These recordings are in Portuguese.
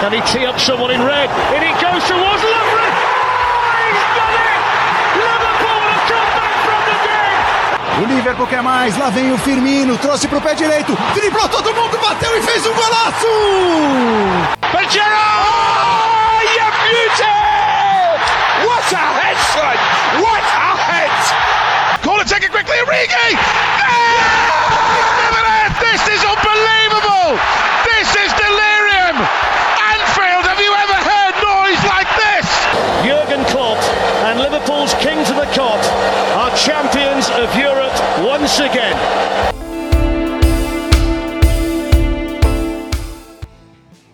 Can he tee up someone in red? In he goes towards Lovren. Oh, he's done it! Liverpool have come back from the dead. O Liverpool quer mais, lá vem o Firmino, trouxe pro pé direito, driblou todo mundo, bateu e fez um golaço! Pajero! Oh, you beauty! What a head, son! What a head! Corner taken quickly, Origi! Yeah! Again.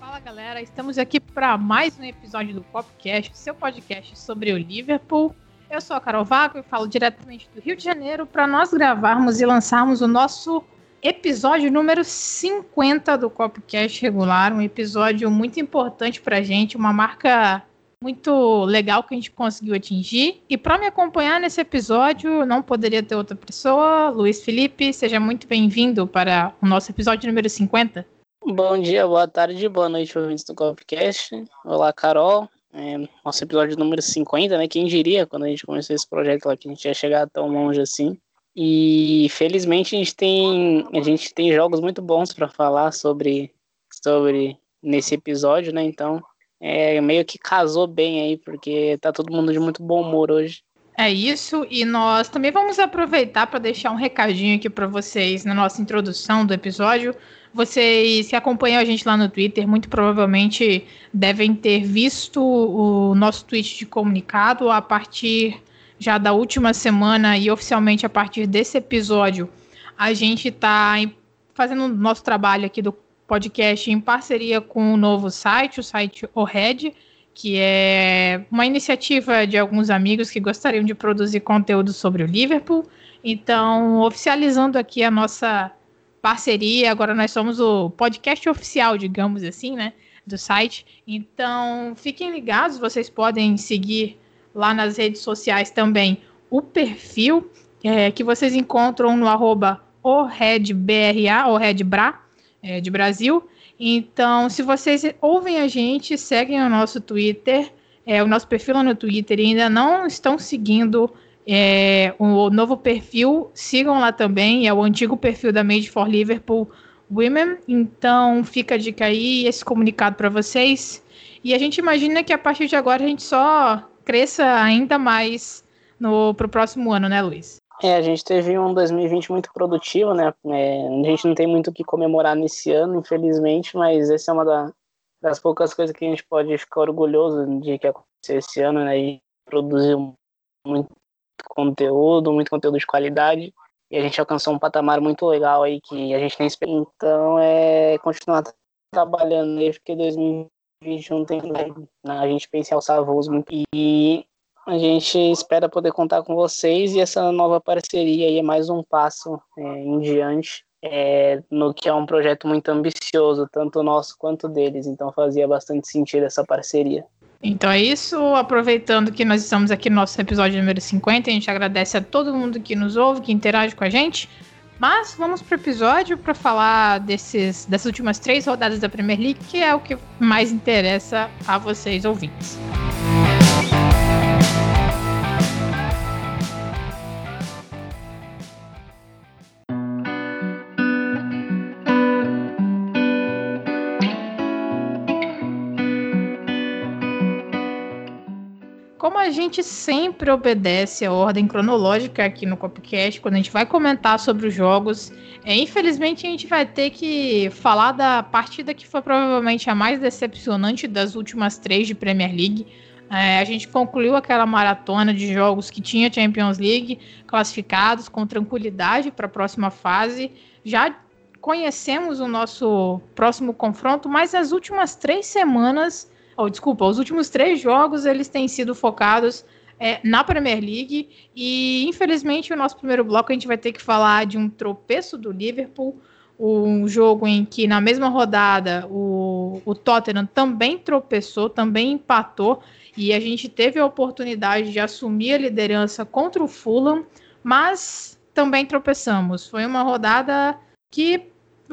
Fala galera, estamos aqui para mais um episódio do Popcast, seu podcast sobre o Liverpool. Eu sou a Carol Vaco e falo diretamente do Rio de Janeiro para nós gravarmos e lançarmos o nosso episódio número 50 do Copcast regular, um episódio muito importante para a gente, uma marca muito legal que a gente conseguiu atingir. E para me acompanhar nesse episódio, não poderia ter outra pessoa. Luiz Felipe, seja muito bem-vindo para o nosso episódio número 50. Bom dia, boa tarde, boa noite, ouvintes do Copcast. Olá, Carol. É, nosso episódio número 50, né? Quem diria quando a gente começou esse projeto lá que a gente ia chegar tão longe assim. E felizmente a gente tem a gente tem jogos muito bons para falar sobre sobre nesse episódio, né? Então, é meio que casou bem aí porque tá todo mundo de muito bom humor hoje. É isso, e nós também vamos aproveitar para deixar um recadinho aqui para vocês na nossa introdução do episódio. Vocês que acompanham a gente lá no Twitter, muito provavelmente devem ter visto o nosso tweet de comunicado a partir já da última semana e oficialmente a partir desse episódio. A gente está fazendo o nosso trabalho aqui do podcast em parceria com o novo site, o site Ored, que é uma iniciativa de alguns amigos que gostariam de produzir conteúdo sobre o Liverpool. Então, oficializando aqui a nossa parceria, agora nós somos o podcast oficial, digamos assim, né, do site. Então, fiquem ligados, vocês podem seguir lá nas redes sociais também o perfil é, que vocês encontram no arroba ORedBRA, ORedBra, é, de Brasil. Então, se vocês ouvem a gente, seguem o nosso Twitter, é, o nosso perfil no Twitter e ainda não estão seguindo é, o novo perfil, sigam lá também, é o antigo perfil da Made for Liverpool Women. Então, fica a dica aí, esse comunicado para vocês. E a gente imagina que a partir de agora a gente só cresça ainda mais no pro próximo ano, né, Luiz? É, a gente teve um 2020 muito produtivo, né? É, a gente não tem muito o que comemorar nesse ano, infelizmente, mas essa é uma da, das poucas coisas que a gente pode ficar orgulhoso de que aconteceu esse ano, né? E produziu muito conteúdo, muito conteúdo de qualidade, e a gente alcançou um patamar muito legal aí que a gente nem espera. Então, é continuar trabalhando aí, porque 2021 tem né, a gente pensa em alçar voos muito. E a gente espera poder contar com vocês e essa nova parceria aí é mais um passo é, em diante é, no que é um projeto muito ambicioso, tanto nosso quanto deles. Então fazia bastante sentido essa parceria. Então é isso. Aproveitando que nós estamos aqui no nosso episódio número 50, a gente agradece a todo mundo que nos ouve, que interage com a gente. Mas vamos para o episódio para falar desses, dessas últimas três rodadas da Premier League, que é o que mais interessa a vocês ouvintes. Como a gente sempre obedece a ordem cronológica aqui no Copcast, quando a gente vai comentar sobre os jogos, é, infelizmente a gente vai ter que falar da partida que foi provavelmente a mais decepcionante das últimas três de Premier League. É, a gente concluiu aquela maratona de jogos que tinha Champions League classificados com tranquilidade para a próxima fase. Já conhecemos o nosso próximo confronto, mas as últimas três semanas oh, desculpa, os últimos três jogos eles têm sido focados é, na Premier League e infelizmente o nosso primeiro bloco a gente vai ter que falar de um tropeço do Liverpool, um jogo em que na mesma rodada o, o Tottenham também tropeçou, também empatou e a gente teve a oportunidade de assumir a liderança contra o Fulham, mas também tropeçamos. Foi uma rodada que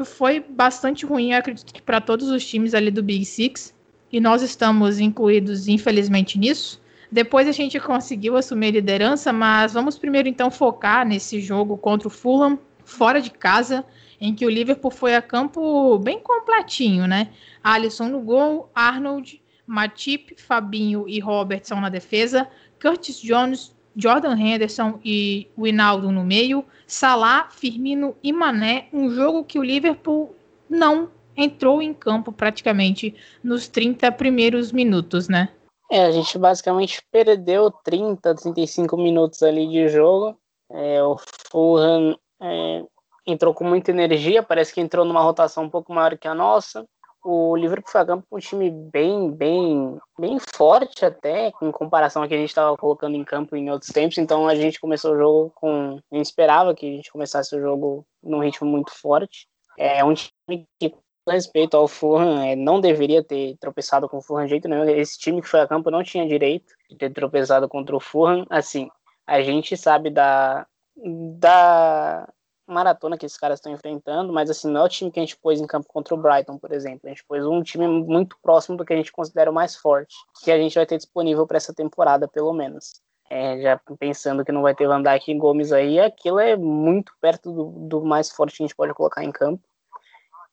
foi bastante ruim, acredito que para todos os times ali do Big Six. E nós estamos incluídos, infelizmente, nisso. Depois a gente conseguiu assumir a liderança, mas vamos primeiro então focar nesse jogo contra o Fulham, fora de casa, em que o Liverpool foi a campo bem completinho, né? Alisson no gol, Arnold, Matip, Fabinho e Robertson na defesa, Curtis Jones, Jordan Henderson e Winaldo no meio, Salah, Firmino e Mané, um jogo que o Liverpool não entrou em campo praticamente nos 30 primeiros minutos, né? É, a gente basicamente perdeu 30, 35 minutos ali de jogo. É, o Fulham é, entrou com muita energia, parece que entrou numa rotação um pouco maior que a nossa. O Liverpool foi a campo com um time bem, bem, bem forte até, em comparação ao que a gente estava colocando em campo em outros tempos. Então a gente começou o jogo com. A gente esperava que a gente começasse o jogo num ritmo muito forte. É um time que, respeito ao Fulham, é, não deveria ter tropeçado com o Fulham de jeito nenhum. Esse time que foi a campo não tinha direito de ter tropeçado contra o Fulham. Assim, a gente sabe da, da maratona que esses caras estão enfrentando, mas assim, não é o time que a gente pôs em campo contra o Brighton, por exemplo. A gente pôs um time muito próximo do que a gente considera o mais forte, que a gente vai ter disponível para essa temporada, pelo menos. É, já pensando que não vai ter Van Dijk e Gomes aí, aquilo é muito perto do, do mais forte que a gente pode colocar em campo.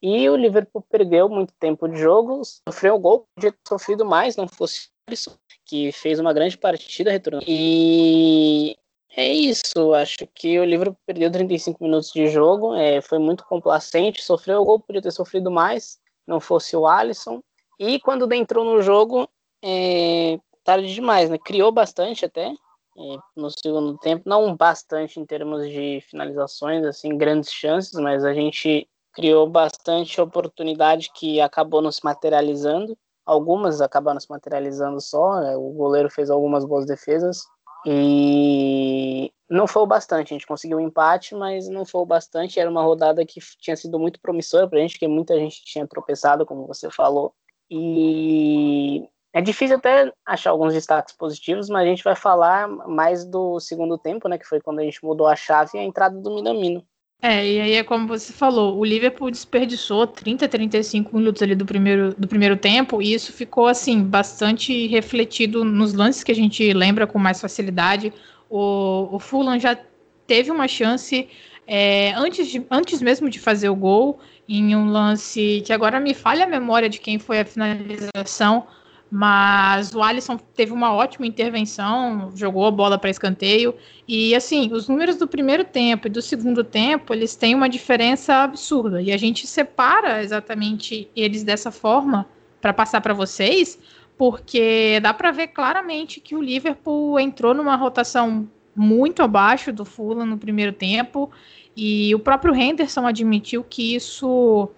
E o Liverpool perdeu muito tempo de jogo, sofreu o gol, podia ter sofrido mais, não fosse isso, que fez uma grande partida retornando. E é isso, acho que o livro perdeu 35 minutos de jogo, é, foi muito complacente, sofreu o gol, podia ter sofrido mais, não fosse o Alisson. E quando entrou no jogo, é, tarde demais, né? Criou bastante até é, no segundo tempo, não bastante em termos de finalizações, assim, grandes chances, mas a gente criou bastante oportunidade que acabou não se materializando. Algumas acabaram se materializando só, né? o goleiro fez algumas boas defesas, e não foi o bastante, a gente conseguiu um empate, mas não foi o bastante. Era uma rodada que tinha sido muito promissora para a gente, porque muita gente tinha tropeçado, como você falou. E é difícil até achar alguns destaques positivos, mas a gente vai falar mais do segundo tempo, né, que foi quando a gente mudou a chave e a entrada do Minamino. É, e aí é como você falou, o Liverpool desperdiçou 30, 35 minutos ali do primeiro, do primeiro tempo, e isso ficou, assim, bastante refletido nos lances que a gente lembra com mais facilidade. O, o Fulham já teve uma chance é, antes, de, antes mesmo de fazer o gol, em um lance que agora me falha a memória de quem foi a finalização, mas o Alisson teve uma ótima intervenção, jogou a bola para escanteio. E assim, os números do primeiro tempo e do segundo tempo, eles têm uma diferença absurda. E a gente separa exatamente eles dessa forma para passar para vocês, porque dá para ver claramente que o Liverpool entrou numa rotação muito abaixo do Fulham no primeiro tempo. E o próprio Henderson admitiu que isso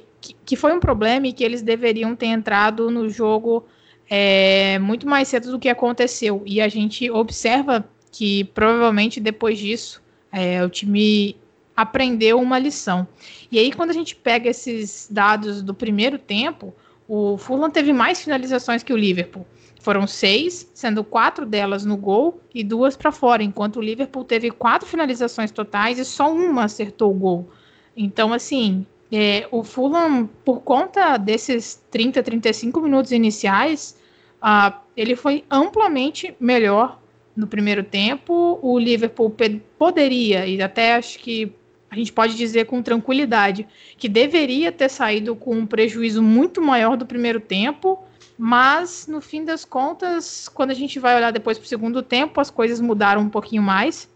que, que, foi um problema e que eles deveriam ter entrado no jogo é, muito mais cedo do que aconteceu. E a gente observa que provavelmente depois disso é, o time aprendeu uma lição. E aí, quando a gente pega esses dados do primeiro tempo, o Fulham teve mais finalizações que o Liverpool. Foram seis, sendo quatro delas no gol e duas para fora, enquanto o Liverpool teve quatro finalizações totais e só uma acertou o gol. Então, assim, é, o Fulham, por conta desses 30, 35 minutos iniciais, uh, ele foi amplamente melhor no primeiro tempo. O Liverpool poderia, e até acho que a gente pode dizer com tranquilidade, que deveria ter saído com um prejuízo muito maior do primeiro tempo, mas no fim das contas, quando a gente vai olhar depois para o segundo tempo, as coisas mudaram um pouquinho mais.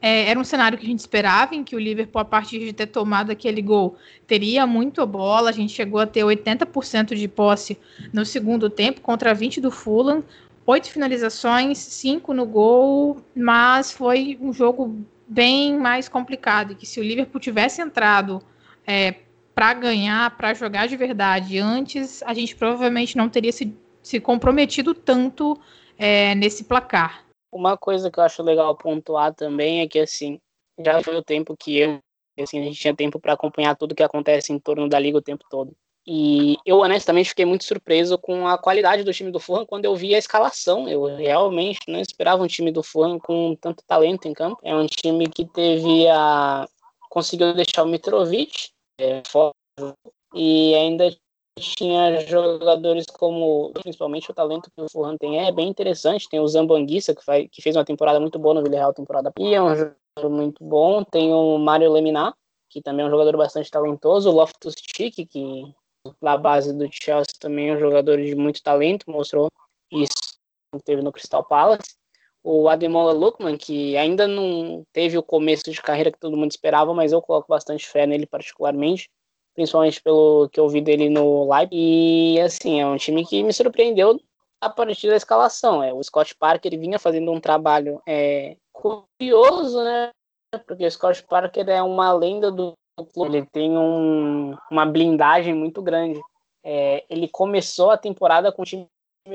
É, era um cenário que a gente esperava, em que o Liverpool, a partir de ter tomado aquele gol, teria muito a bola. A gente chegou a ter 80% de posse no segundo tempo, contra 20% do Fulham. Oito finalizações, cinco no gol, mas foi um jogo bem mais complicado. Que se o Liverpool tivesse entrado é, para ganhar, para jogar de verdade antes, a gente provavelmente não teria se, se comprometido tanto é, nesse placar. Uma coisa que eu acho legal pontuar também é que, assim, já foi o tempo que eu, assim, a gente tinha tempo para acompanhar tudo que acontece em torno da liga o tempo todo. E eu honestamente fiquei muito surpreso com a qualidade do time do Fulham quando eu vi a escalação. Eu realmente não esperava um time do Fulham com tanto talento em campo. É um time que teve a conseguiu deixar o Mitrovic é, fora e ainda tinha jogadores como, principalmente o talento que o Fulham tem é bem interessante. Tem o Zambanguissa, que, faz, que fez uma temporada muito boa no Villarreal, temporada e é um jogador muito bom. Tem o Mário Leminar, que também é um jogador bastante talentoso. O Loftus-Cheek, que na base do Chelsea também é um jogador de muito talento, mostrou isso teve no Crystal Palace. O Ademola Lookman, que ainda não teve o começo de carreira que todo mundo esperava, mas eu coloco bastante fé nele particularmente principalmente pelo que eu vi dele no live. E assim, é um time que me surpreendeu a partir da escalação. É, o Scott Parker ele vinha fazendo um trabalho é, curioso, né? Porque o Scott Parker é uma lenda do clube, ele tem um, uma blindagem muito grande. É, ele começou a temporada com um time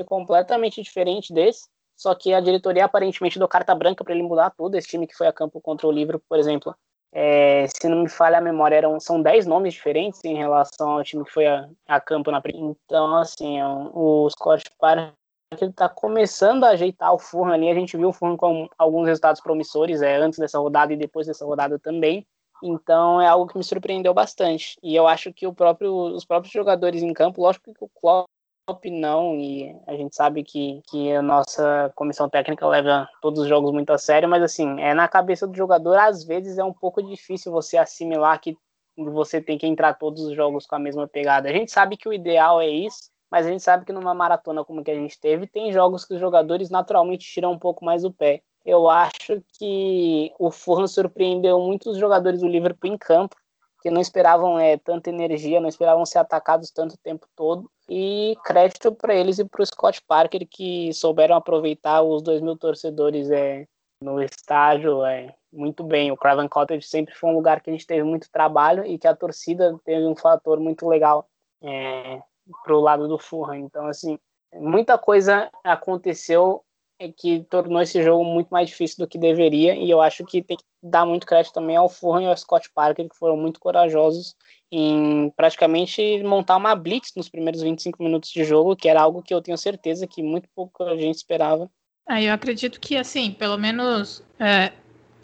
completamente diferente desse, só que a diretoria aparentemente deu carta branca para ele mudar tudo. Esse time que foi a campo contra o Livro, por exemplo, é, se não me falha a memória, eram, são 10 nomes diferentes em relação ao time que foi a, a campo na Então, assim, é o Scott Parker está começando a ajeitar o Fulham ali. A gente viu o Fulham com alguns resultados promissores é, antes dessa rodada e depois dessa rodada também. Então é algo que me surpreendeu bastante. E eu acho que próprio, os próprios jogadores em campo, lógico que o Klopp não, e a gente sabe que, que a nossa comissão técnica leva todos os jogos muito a sério, mas assim, é na cabeça do jogador, às vezes é um pouco difícil você assimilar que você tem que entrar todos os jogos com a mesma pegada. A gente sabe que o ideal é isso, mas a gente sabe que numa maratona como que a gente teve, tem jogos que os jogadores naturalmente tiram um pouco mais o pé. Eu acho que o Fulham surpreendeu muitos jogadores do Liverpool em campo, que não esperavam é, tanta energia, não esperavam ser atacados tanto tempo todo. E crédito para eles e para o Scott Parker, que souberam aproveitar os dois mil torcedores é, no estádio é, muito bem. O Craven Cottage sempre foi um lugar que a gente teve muito trabalho e que a torcida teve um fator muito legal é, para o lado do Fulham. Então, assim, muita coisa aconteceu que tornou esse jogo muito mais difícil do que deveria, e eu acho que tem que dar muito crédito também ao Fulham e ao Scott Parker, que foram muito corajosos em praticamente montar uma blitz nos primeiros 25 minutos de jogo, que era algo que eu tenho certeza que muito pouca gente esperava. É, eu acredito que, assim, pelo menos é,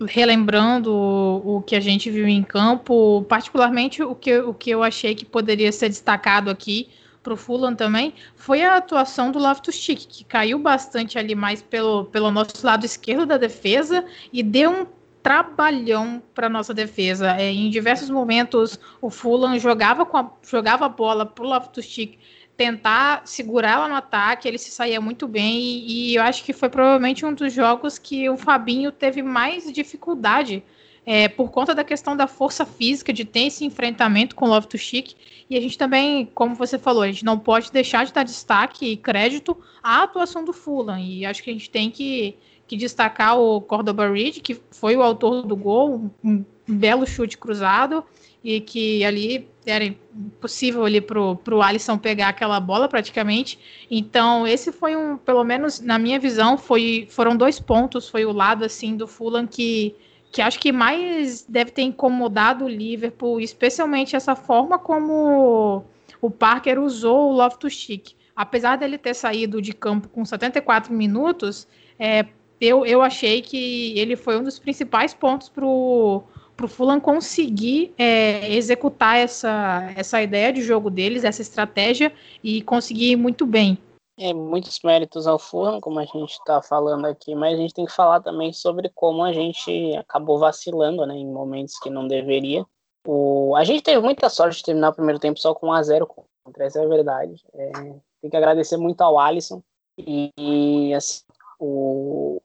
relembrando o, o, que a gente viu em campo, particularmente o que, o que eu achei que poderia ser destacado aqui para o Fulham também, foi a atuação do Loftus-Cheek, que caiu bastante ali mais pelo, pelo nosso lado esquerdo da defesa e deu um trabalhão para nossa defesa. É, em diversos momentos, o Fulham jogava, com a, jogava a bola para o Loftus-Cheek tentar segurar ela no ataque, ele se saía muito bem e, e, eu acho que foi provavelmente um dos jogos que o Fabinho teve mais dificuldade é, por conta da questão da força física, de ter esse enfrentamento com o Loftus-Cheek. E a gente também, como você falou, a gente não pode deixar de dar destaque e crédito à atuação do Fulham. E acho que a gente tem que, que destacar o Cordoba Reed, que foi o autor do gol, um belo chute cruzado, e que ali era impossível ali pro, pro Alisson pegar aquela bola praticamente. Então, esse foi um, pelo menos na minha visão, foi, foram dois pontos, foi o lado assim do Fulham que que acho que mais deve ter incomodado o Liverpool, especialmente essa forma como o Parker usou o Loftus-Cheek. Apesar dele ter saído de campo com 74 minutos, é, eu, eu achei que ele foi um dos principais pontos para o Fulham conseguir é, executar essa, essa ideia de jogo deles, essa estratégia, e conseguir muito bem. É, muitos méritos ao Fulham, como a gente está falando aqui, mas a gente tem que falar também sobre como a gente acabou vacilando né, em momentos que não deveria. O, a gente teve muita sorte de terminar o primeiro tempo só com 1 a 0 contra, essa é a verdade. É, tem que agradecer muito ao Alisson e, e assim, o,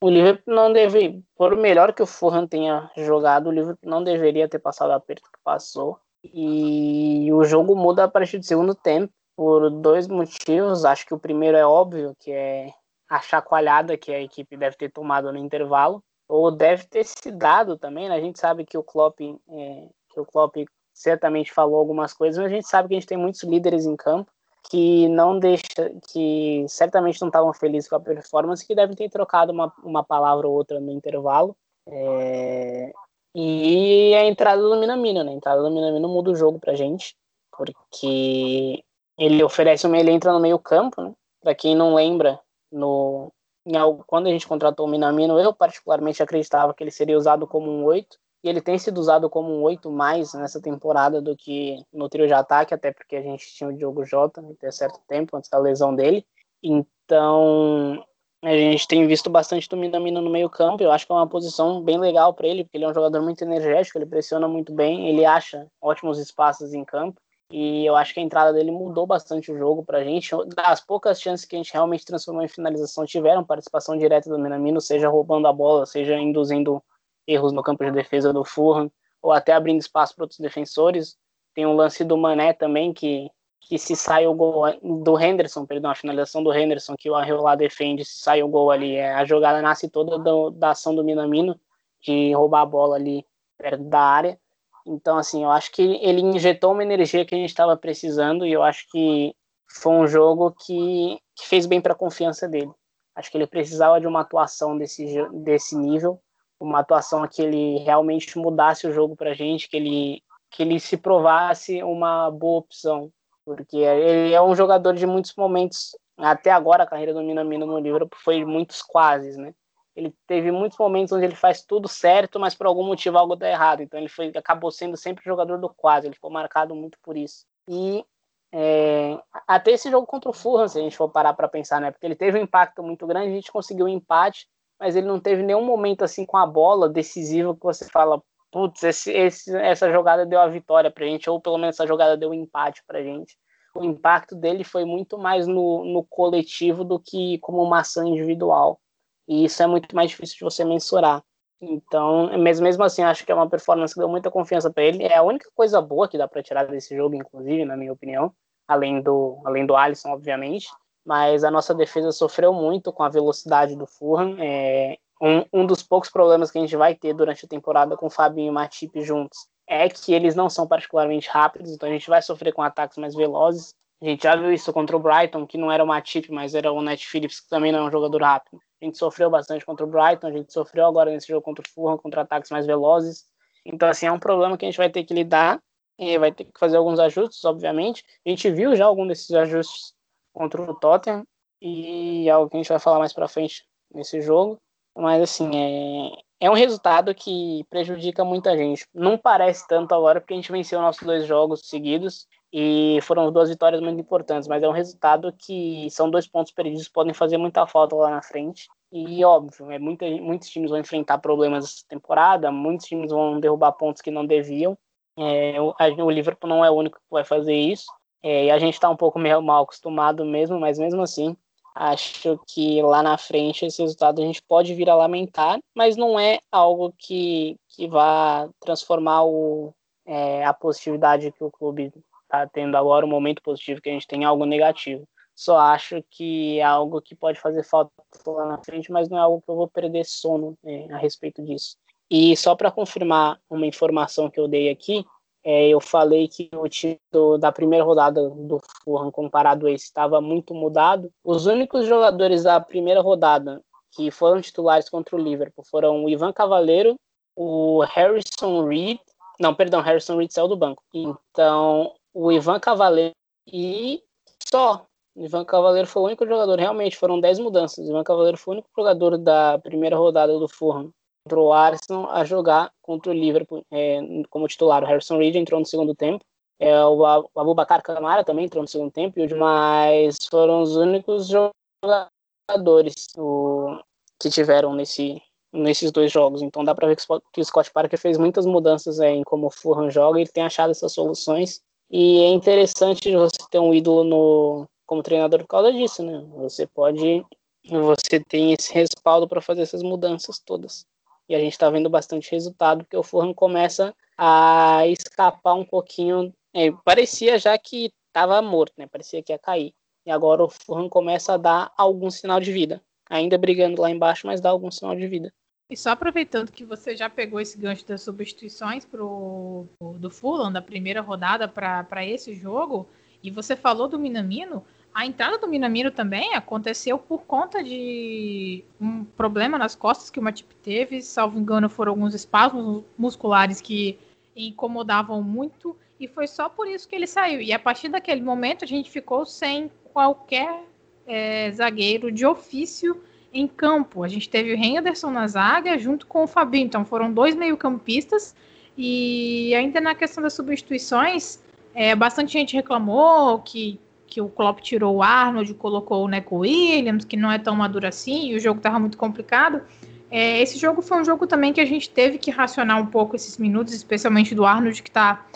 o Liverpool não deve, por melhor que o Fulham tenha jogado, o Liverpool não deveria ter passado o aperto que passou. E o jogo muda a partir do segundo tempo por dois motivos. Acho que o primeiro é óbvio, que é a chacoalhada que a equipe deve ter tomado no intervalo, ou deve ter se dado também. Né? A gente sabe que o Klopp, é, que o Klopp certamente falou algumas coisas, mas a gente sabe que a gente tem muitos líderes em campo que não deixa, que certamente não estavam felizes com a performance, que devem ter trocado uma, uma palavra ou outra no intervalo. É, e a entrada do Minamino, né? A entrada do Minamino muda o jogo pra gente, porque ele oferece uma, ele entra no meio campo, né? Para quem não lembra, no em, quando a gente contratou o Minamino, eu particularmente acreditava que ele seria usado como um 8, e ele tem sido usado como um 8 mais nessa temporada do que no trio de ataque, até porque a gente tinha o Diogo Jota até certo tempo, antes da lesão dele. Então, a gente tem visto bastante do Minamino no meio campo, eu acho que é uma posição bem legal para ele, porque ele é um jogador muito energético, ele pressiona muito bem, ele acha ótimos espaços em campo, e eu acho que a entrada dele mudou bastante o jogo pra gente. Das poucas chances que a gente realmente transformou em finalização, tiveram participação direta do Minamino, seja roubando a bola, seja induzindo erros no campo de defesa do Fulham, ou até abrindo espaço para outros defensores. Tem um lance do Mané também, que, que se sai o gol do Henderson, perdão, a finalização do Henderson, que o Arreolá defende, se sai o gol ali, é, a jogada nasce toda do, da ação do Minamino, de roubar a bola ali perto da área. Então, assim, eu acho que ele injetou uma energia que a gente estava precisando e eu acho que foi um jogo que, que fez bem para a confiança dele. Acho que ele precisava de uma atuação desse, desse nível uma atuação que ele realmente mudasse o jogo para a gente, que ele, que ele se provasse uma boa opção, porque ele é um jogador de muitos momentos, até agora a carreira do Minamino no Liverpool foi muitos quases, né? Ele teve muitos momentos onde ele faz tudo certo, mas por algum motivo algo dá errado. Então ele foi, acabou sendo sempre jogador do quase, ele ficou marcado muito por isso. E é, até esse jogo contra o Fulham, se a gente for parar para pensar, né? Porque ele teve um impacto muito grande, a gente conseguiu um empate, mas ele não teve nenhum momento assim com a bola decisivo que você fala, putz, esse, esse, essa jogada deu a vitória pra gente, ou pelo menos essa jogada deu um empate pra gente. O impacto dele foi muito mais no, no coletivo do que como uma ação individual. E isso é muito mais difícil de você mensurar. Então, mesmo assim, acho que é uma performance que deu muita confiança para ele. É a única coisa boa que dá para tirar desse jogo, inclusive, na minha opinião, além do além do Alisson, obviamente mas a nossa defesa sofreu muito com a velocidade do Fulham. É, um, um dos poucos problemas que a gente vai ter durante a temporada com o Fabinho e o Matip juntos é que eles não são particularmente rápidos, então a gente vai sofrer com ataques mais velozes. A gente já viu isso contra o Brighton, que não era o Matip, mas era o Net Phillips, que também não é um jogador rápido. A gente sofreu bastante contra o Brighton, a gente sofreu agora nesse jogo contra o Fulham, contra ataques mais velozes. Então, assim, é um problema que a gente vai ter que lidar, e vai ter que fazer alguns ajustes, obviamente. A gente viu já algum desses ajustes contra o Tottenham e é algo que a gente vai falar mais para frente nesse jogo. Mas assim, é, é um resultado que prejudica muita gente. Não parece tanto agora porque a gente venceu nossos dois jogos seguidos e foram duas vitórias muito importantes, mas é um resultado que são dois pontos perdidos, podem fazer muita falta lá na frente. E óbvio, é muita, muitos times vão enfrentar problemas essa temporada, muitos times vão derrubar pontos que não deviam. É, o, o Liverpool não é o único que vai fazer isso, é, e a gente está um pouco meio mal acostumado mesmo, mas mesmo assim, acho que lá na frente esse resultado a gente pode vir a lamentar, mas não é algo que, que vá transformar o, é, a positividade que o clube está tendo agora, o momento positivo que a gente tem, em algo negativo. Só acho que é algo que pode fazer falta lá na frente, mas não é algo que eu vou perder sono é, a respeito disso. E só para confirmar uma informação que eu dei aqui, é, eu falei que o do, da primeira rodada do Fulham comparado a esse estava muito mudado. Os únicos jogadores da primeira rodada que foram titulares contra o Liverpool foram o Ivan Cavaleiro, o Harrison Reed, não, perdão, Harrison Reed saiu do banco. Então, o Ivan Cavaleiro e só. O Ivan Cavaleiro foi o único jogador, realmente, foram 10 mudanças. O Ivan Cavaleiro foi o único jogador da primeira rodada do Fulham contra o Arsenal a jogar contra o Liverpool é, como titular. O Harrison Reed entrou no segundo tempo. É, o Abubakar Camara também entrou no segundo tempo. E demais foram os únicos jogadores o, que tiveram nesse, nesses dois jogos. Então dá para ver que o Scott Parker fez muitas mudanças é, em como o Fulham joga. Ele tem achado essas soluções. E é interessante você ter um ídolo no, como treinador por causa disso, né? Você pode, você tem esse respaldo para fazer essas mudanças todas e a gente está vendo bastante resultado, porque o Fulham começa a escapar um pouquinho. É, parecia já que estava morto, né? Parecia que ia cair. E agora o Fulham começa a dar algum sinal de vida. Ainda brigando lá embaixo, mas dá algum sinal de vida. E só aproveitando que você já pegou esse gancho das substituições pro, do Fulham, da primeira rodada para esse jogo, e você falou do Minamino, a entrada do Minamino também aconteceu por conta de um problema nas costas que o Matip teve. Salvo engano, foram alguns espasmos musculares que incomodavam muito. E foi só por isso que ele saiu. E a partir daquele momento a gente ficou sem qualquer é, zagueiro de ofício em campo. A gente teve o Henderson na zaga junto com o Fabinho, então foram dois meio-campistas. E ainda na questão das substituições, é, bastante gente reclamou que, que o Klopp tirou o Arnold, colocou o Neco Williams, que não é tão maduro assim, e o jogo estava muito complicado. É, esse jogo foi um jogo também que a gente teve que racionar um pouco esses minutos, especialmente do Arnold, que tá,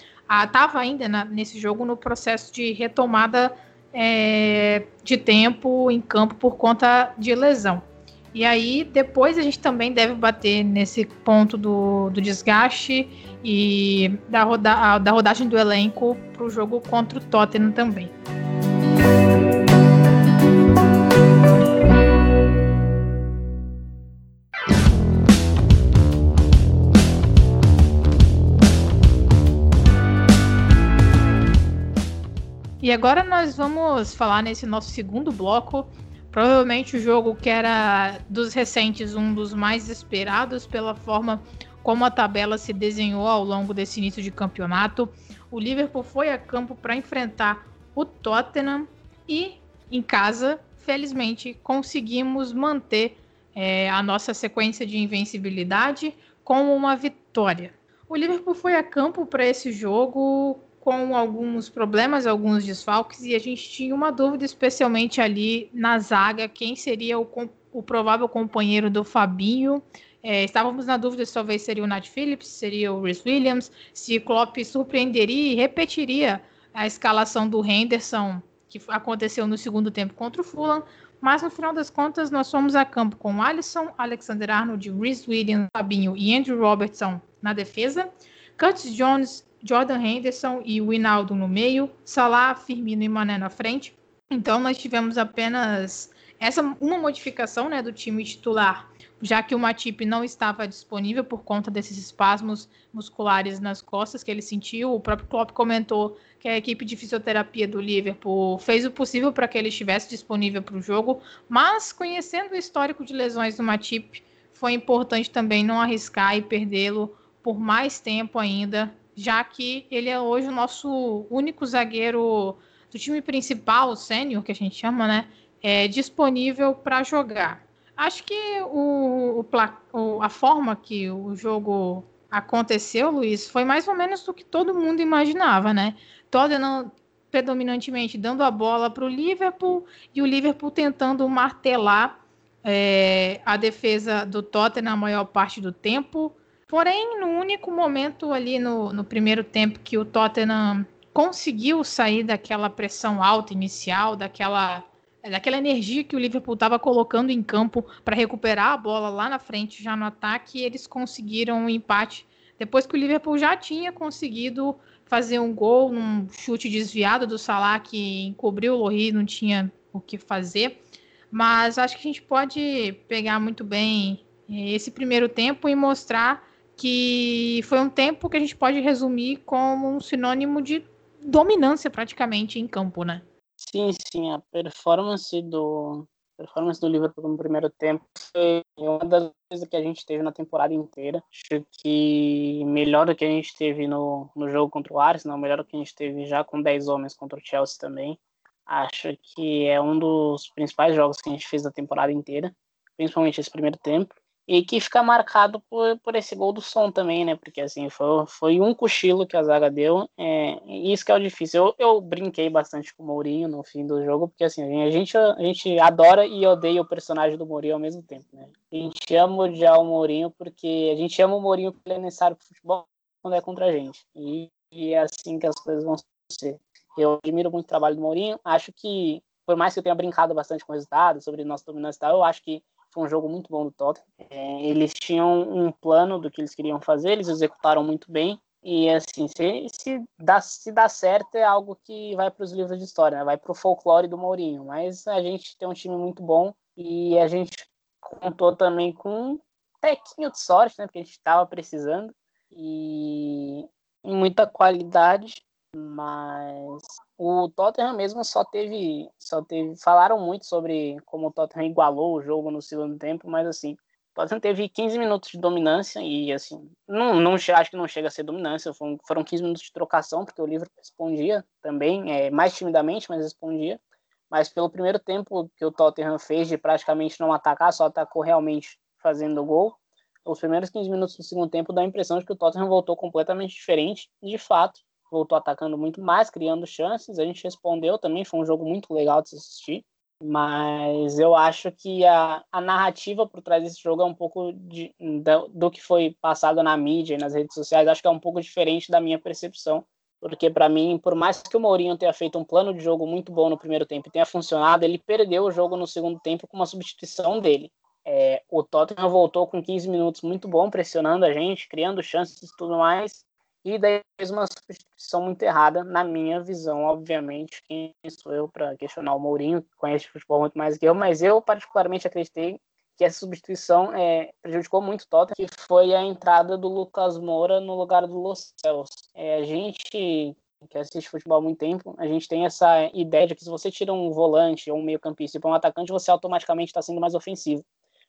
ainda na, nesse jogo no processo de retomada é, de tempo em campo por conta de lesão. E aí, depois a gente também deve bater nesse ponto do, do desgaste e da, roda, da rodagem do elenco para o jogo contra o Tottenham também. E agora nós vamos falar nesse nosso segundo bloco Provavelmente o jogo que era dos recentes um dos mais esperados pela forma como a tabela se desenhou ao longo desse início de campeonato. O Liverpool foi a campo para enfrentar o Tottenham e em casa, felizmente, conseguimos manter é, a nossa sequência de invencibilidade com uma vitória. O Liverpool foi a campo para esse jogo com alguns problemas, alguns desfalques, e a gente tinha uma dúvida, especialmente ali na zaga, quem seria o, o provável companheiro do Fabinho. É, estávamos na dúvida se talvez seria o Nat Phillips, seria o Rhys Williams, se Klopp surpreenderia e repetiria a escalação do Henderson, que aconteceu no segundo tempo contra o Fulham, mas no final das contas nós fomos a campo com Alisson, Alexander Arnold, Rhys Williams, Fabinho e Andrew Robertson na defesa, Curtis Jones, Jordan Henderson e o Hinaldo no meio, Salah, Firmino e Mané na frente. Então nós tivemos apenas essa uma modificação né, do time titular, já que o Matip não estava disponível por conta desses espasmos musculares nas costas que ele sentiu. O próprio Klopp comentou que a equipe de fisioterapia do Liverpool fez o possível para que ele estivesse disponível para o jogo, mas conhecendo o histórico de lesões do Matip, foi importante também não arriscar e perdê-lo por mais tempo ainda já que ele é hoje o nosso único zagueiro do time principal, o sênior, que a gente chama, né? É disponível para jogar. Acho que o, o, a forma que o jogo aconteceu, Luiz, foi mais ou menos do que todo mundo imaginava, né? Tottenham predominantemente dando a bola para o Liverpool e o Liverpool tentando martelar é, a defesa do Tottenham a maior parte do tempo, Porém, no único momento ali no, no primeiro tempo que o Tottenham conseguiu sair daquela pressão alta inicial, daquela daquela energia que o Liverpool estava colocando em campo para recuperar a bola lá na frente, já no ataque, eles conseguiram um empate depois que o Liverpool já tinha conseguido fazer um gol num chute desviado do Salah que encobriu o Lohri, não tinha o que fazer. Mas acho que a gente pode pegar muito bem eh, esse primeiro tempo e mostrar que foi um tempo que a gente pode resumir como um sinônimo de dominância praticamente em campo, né? Sim, sim, a performance do performance do Liverpool no primeiro tempo foi uma das coisas que a gente teve na temporada inteira. Acho que melhor do que a gente teve no, no jogo contra o Arsenal, melhor do que a gente teve já com 10 homens contra o Chelsea também. Acho que é um dos principais jogos que a gente fez da temporada inteira, principalmente esse primeiro tempo e que fica marcado por, por esse gol do som também, né? Porque assim, foi, foi um cochilo que a zaga deu, é, e isso que é o difícil. Eu, eu brinquei bastante com o Mourinho no fim do jogo, porque assim, a gente, a gente adora e odeia o personagem do Mourinho ao mesmo tempo, né? A gente ama odiar o Mourinho porque a gente ama o Mourinho porque ele é necessário pro futebol quando é contra a gente. E, e é assim que as coisas vão ser. Eu admiro muito o trabalho do Mourinho, acho que, por mais que eu tenha brincado bastante com o resultado, sobre nossa dominância e tal, eu acho que foi um jogo muito bom do Tottenham. É, eles tinham um plano do que eles queriam fazer, eles executaram muito bem. E assim, se, se, dá, se dá certo, é algo que vai para os livros de história, né? vai para o folclore do Mourinho. Mas a gente tem um time muito bom e a gente contou também com um tequinho de sorte, né? Porque a gente estava precisando. E muita qualidade, mas o Tottenham mesmo só teve, só teve, falaram muito sobre como o Tottenham igualou o jogo no segundo tempo, mas assim, o Tottenham teve 15 minutos de dominância e assim, não, não acho que não chega a ser dominância, foram, foram 15 minutos de trocação, porque o Liverpool respondia também, é, mais timidamente, mas respondia. mas pelo primeiro tempo que o Tottenham fez de praticamente não atacar, só atacou realmente fazendo gol, os primeiros 15 minutos do segundo tempo dá a impressão de que o Tottenham voltou completamente diferente, de fato, voltou atacando muito mais, criando chances, a gente respondeu também, foi um jogo muito legal de se assistir, mas eu acho que a, a narrativa por trás desse jogo é um pouco de, do, do que foi passado na mídia e nas redes sociais, acho que é um pouco diferente da minha percepção, porque para mim, por mais que o Mourinho tenha feito um plano de jogo muito bom no primeiro tempo e tenha funcionado, ele perdeu o jogo no segundo tempo com uma substituição dele. É, o Tottenham voltou com 15 minutos muito bom, pressionando a gente, criando chances e tudo mais, e daí fez uma substituição muito errada, na minha visão, obviamente. Quem sou eu para questionar o Mourinho, que conhece futebol muito mais que eu, mas eu particularmente acreditei que essa substituição é, prejudicou muito o Tottenham, que foi a entrada do Lucas Moura no lugar do Los Céus. É, a gente que assiste futebol há muito tempo, a gente tem essa ideia de que se você tira um volante ou um meio campista e põe um atacante, você automaticamente está sendo mais ofensivo.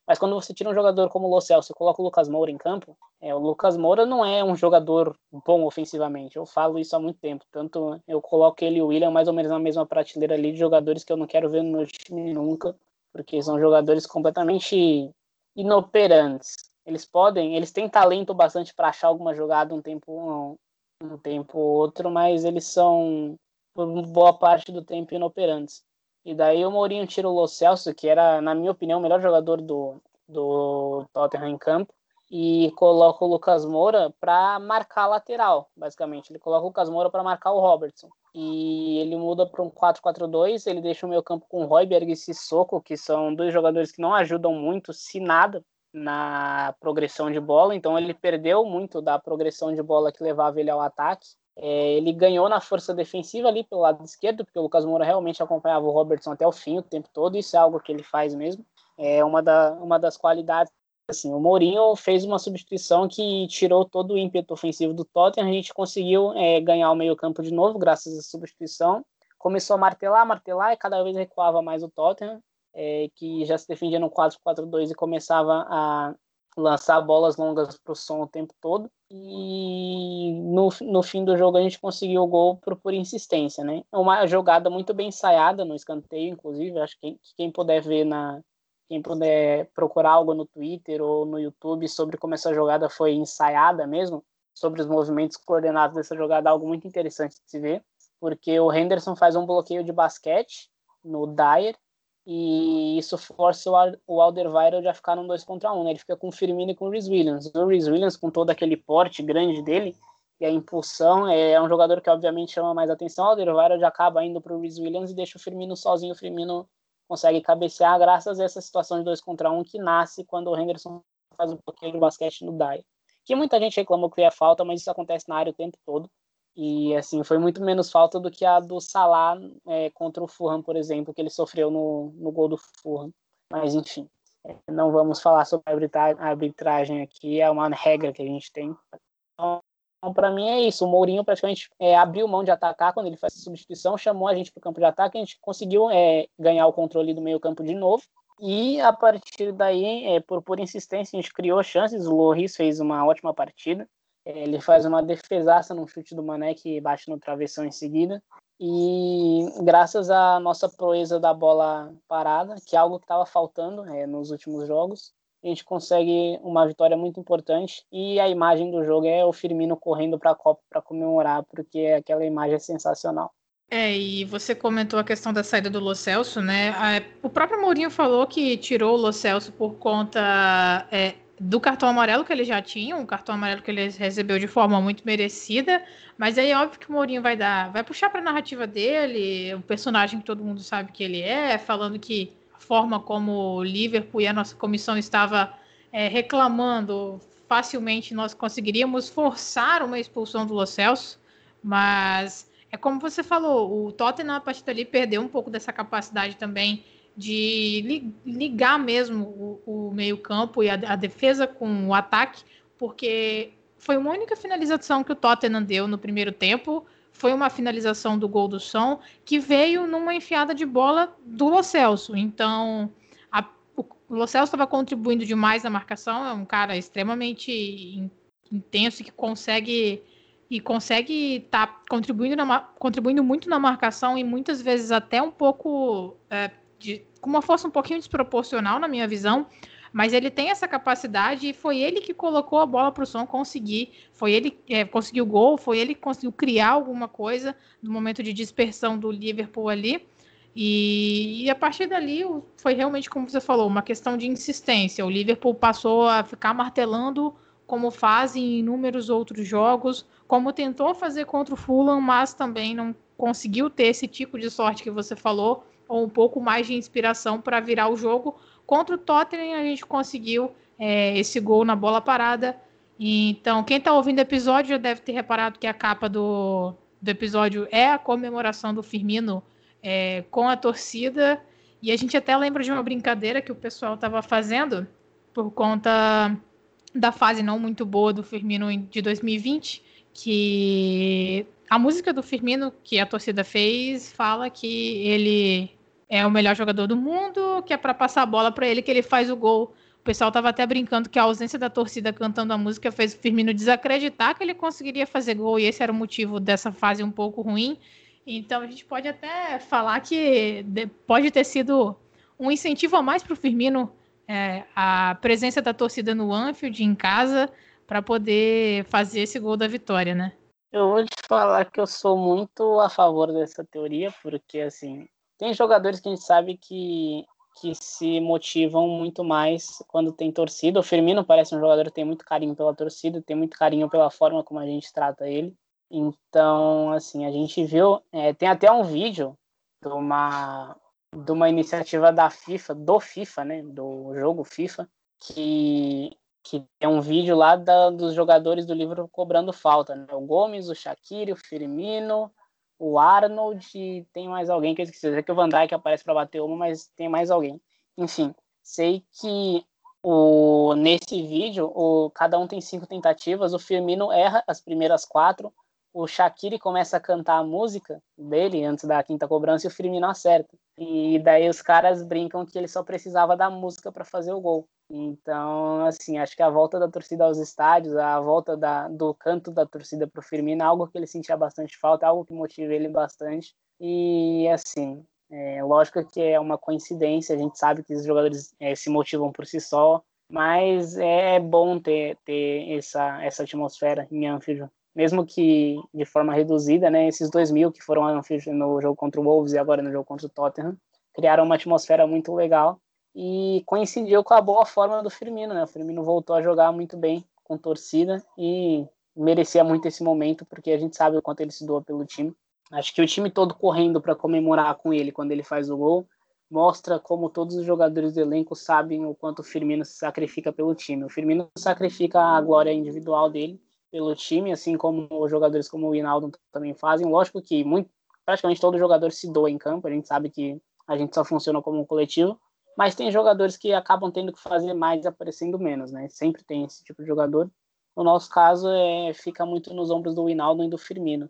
Mas quando você tira um jogador como o Lo Celso e coloca o Lucas Moura em campo, é, o Lucas Moura não é um jogador bom ofensivamente. Eu falo isso há muito tempo. Tanto eu coloco ele e o William mais ou menos na mesma prateleira ali de jogadores que eu não quero ver no meu time nunca porque são jogadores completamente inoperantes. Eles podem, eles têm talento bastante para achar alguma jogada um tempo um, um tempo ou outro, mas eles são por boa parte do tempo inoperantes. E daí o Mourinho tira o Lo Celso, que era, na minha opinião, o melhor jogador do, do Tottenham em campo, e coloca o Lucas Moura para marcar a lateral, basicamente. Ele coloca o Lucas Moura para marcar o Robertson e ele muda para um 4-4-2, ele deixa o meio campo com Royberg e Sissoko, que são dois jogadores que não ajudam muito, se nada, na progressão de bola, então ele perdeu muito da progressão de bola que levava ele ao ataque. É, ele ganhou na força defensiva ali pelo lado esquerdo, porque o Lucas Moura realmente acompanhava o Robertson até o fim, o tempo todo, isso é algo que ele faz mesmo. É uma, da, uma das qualidades assim, o Mourinho fez uma substituição que tirou todo o ímpeto ofensivo do Tottenham, a gente conseguiu é, ganhar o meio campo de novo, graças à substituição, começou a martelar, martelar, e cada vez recuava mais o Tottenham, é, que já se defendia no 4-4-2 e começava a lançar bolas longas para o som o tempo todo, e no, no fim do jogo a gente conseguiu o gol por, por insistência, né? Uma jogada muito bem ensaiada no escanteio, inclusive, acho que quem, quem puder ver na, quem puder procurar algo no Twitter ou no YouTube sobre como essa jogada foi ensaiada mesmo, sobre os movimentos coordenados dessa jogada, algo muito interessante de se ver, porque o Henderson faz um bloqueio de basquete no Dyer e isso força o Alderweireld a ficar num 2 contra 1, um, né? Ele fica com o Firmino e com o Rhys Williams. O Rhys Williams, com todo aquele porte grande dele e a impulsão, é um jogador que obviamente chama mais atenção. O Alderweireld acaba indo para o Rhys Williams e deixa o Firmino sozinho. O Firmino consegue cabecear graças a essa situação de dois contra um que nasce quando o Henderson faz um pouquinho de basquete no Dai. Que muita gente reclamou que é falta, mas isso acontece na área o tempo todo. E assim, foi muito menos falta do que a do Salah é, contra o Fulham, por exemplo, que ele sofreu no, no gol do Fulham. Mas enfim, é, não vamos falar sobre a arbitragem aqui, é uma regra que a gente tem. Então, para mim é isso. O Mourinho praticamente é, abriu mão de atacar quando ele faz a substituição, chamou a gente para o campo de ataque, a gente conseguiu é, ganhar o controle do meio campo de novo. E a partir daí, é, por pura insistência, a gente criou chances. O Loris fez uma ótima partida. É, ele faz uma defesaça no chute do Mané que bate no travessão em seguida. E graças à nossa proeza da bola parada, que é algo que estava faltando é, nos últimos jogos, a gente consegue uma vitória muito importante e a imagem do jogo é o Firmino correndo para a Copa para comemorar, porque aquela imagem é sensacional. É, e você comentou a questão da saída do Lo Celso, né? O próprio Mourinho falou que tirou o Lo Celso por conta é, do cartão amarelo que ele já tinha, um cartão amarelo que ele recebeu de forma muito merecida, mas aí é óbvio que o Mourinho vai dar, vai puxar para a narrativa dele, o personagem que todo mundo sabe que ele é, falando que forma como o Liverpool e a nossa comissão estava é, reclamando, facilmente nós conseguiríamos forçar uma expulsão do Lo Celso, mas é como você falou, o Tottenham a partir dali perdeu um pouco dessa capacidade também de ligar mesmo o, o meio-campo e a, a, defesa com o ataque, porque foi uma única finalização que o Tottenham deu no primeiro tempo foi uma finalização do gol do som que veio numa enfiada de bola do Lo Celso. Então, a, o Lo Celso estava contribuindo demais na marcação, é um cara extremamente intenso que consegue e consegue estar tá contribuindo, contribuindo muito na marcação e muitas vezes até um pouco é, de, com uma força um pouquinho desproporcional na minha visão, mas ele tem essa capacidade e foi ele que colocou a bola para o som conseguir, foi ele é, conseguiu gol, foi ele que conseguiu criar alguma coisa no momento de dispersão do Liverpool ali. E, e, a partir dali foi realmente, como você falou, uma questão de insistência. O Liverpool passou a ficar martelando como faz em inúmeros outros jogos, como tentou fazer contra o Fulham, mas também não conseguiu ter esse tipo de sorte que você falou, ou um pouco mais de inspiração para virar o jogo. Contra o Tottenham, a gente conseguiu é, esse gol na bola parada. Então, quem está ouvindo o episódio já deve ter reparado que a capa do, do episódio é a comemoração do Firmino é, com a torcida. E a gente até lembra de uma brincadeira que o pessoal estava fazendo por conta da fase não muito boa do Firmino de 2020, que a música do Firmino que a torcida fez fala que ele é o melhor jogador do mundo, que é para passar a bola para ele que ele faz o gol. O pessoal estava até brincando que a ausência da torcida cantando a música fez o Firmino desacreditar que ele conseguiria fazer gol e esse era o motivo dessa fase um pouco ruim. Então a gente pode até falar que pode ter sido um incentivo a mais para o Firmino é, a presença da torcida no Anfield em casa para poder fazer esse gol da vitória, né? Eu vou te falar que eu sou muito a favor dessa teoria, porque assim, tem jogadores que a gente sabe que, que se motivam muito mais quando tem torcida. O Firmino parece um jogador que tem muito carinho pela torcida, tem muito carinho pela forma como a gente trata ele. Então, assim, a gente viu. É, tem até um vídeo de uma, de uma iniciativa da FIFA, do FIFA, né, do jogo FIFA, que, que é um vídeo lá da, dos jogadores do livro cobrando falta, né, o Gomes, o Shaqiri, o Firmino, o Arnold e tem mais alguém que eu esqueci, é que o Van Dijk aparece para bater uma, mas tem mais alguém. Enfim, sei que o, nesse vídeo, o, cada um tem cinco tentativas, o Firmino erra as primeiras quatro, o Shaqiri começa a cantar a música dele antes da quinta cobrança e o Firmino acerta. E daí os caras brincam que ele só precisava da música para fazer o gol. Então, assim, acho que a volta da torcida aos estádios, a volta da, do canto da torcida para o Firmino é algo que ele sentia bastante falta, é algo que motiva ele bastante. E, assim, é, lógico que é uma coincidência, a gente sabe que os jogadores é, se motivam por si só, mas é bom ter, ter essa, essa atmosfera em Anfield mesmo que de forma reduzida, né? Esses dois mil que foram no jogo contra o Wolves e agora no jogo contra o Tottenham criaram uma atmosfera muito legal e coincidiu com a boa forma do Firmino, né? O Firmino voltou a jogar muito bem com torcida e merecia muito esse momento porque a gente sabe o quanto ele se doa pelo time. Acho que o time todo correndo para comemorar com ele quando ele faz o gol mostra como todos os jogadores do elenco sabem o quanto o Firmino se sacrifica pelo time. O Firmino sacrifica a glória individual dele pelo time, assim como os jogadores como o Hinaldo também fazem. Lógico que muito, praticamente todo jogador se doa em campo, a gente sabe que a gente só funciona como um coletivo, mas tem jogadores que acabam tendo que fazer mais aparecendo menos, né? Sempre tem esse tipo de jogador. No nosso caso, é, fica muito nos ombros do Hinaldo e do Firmino.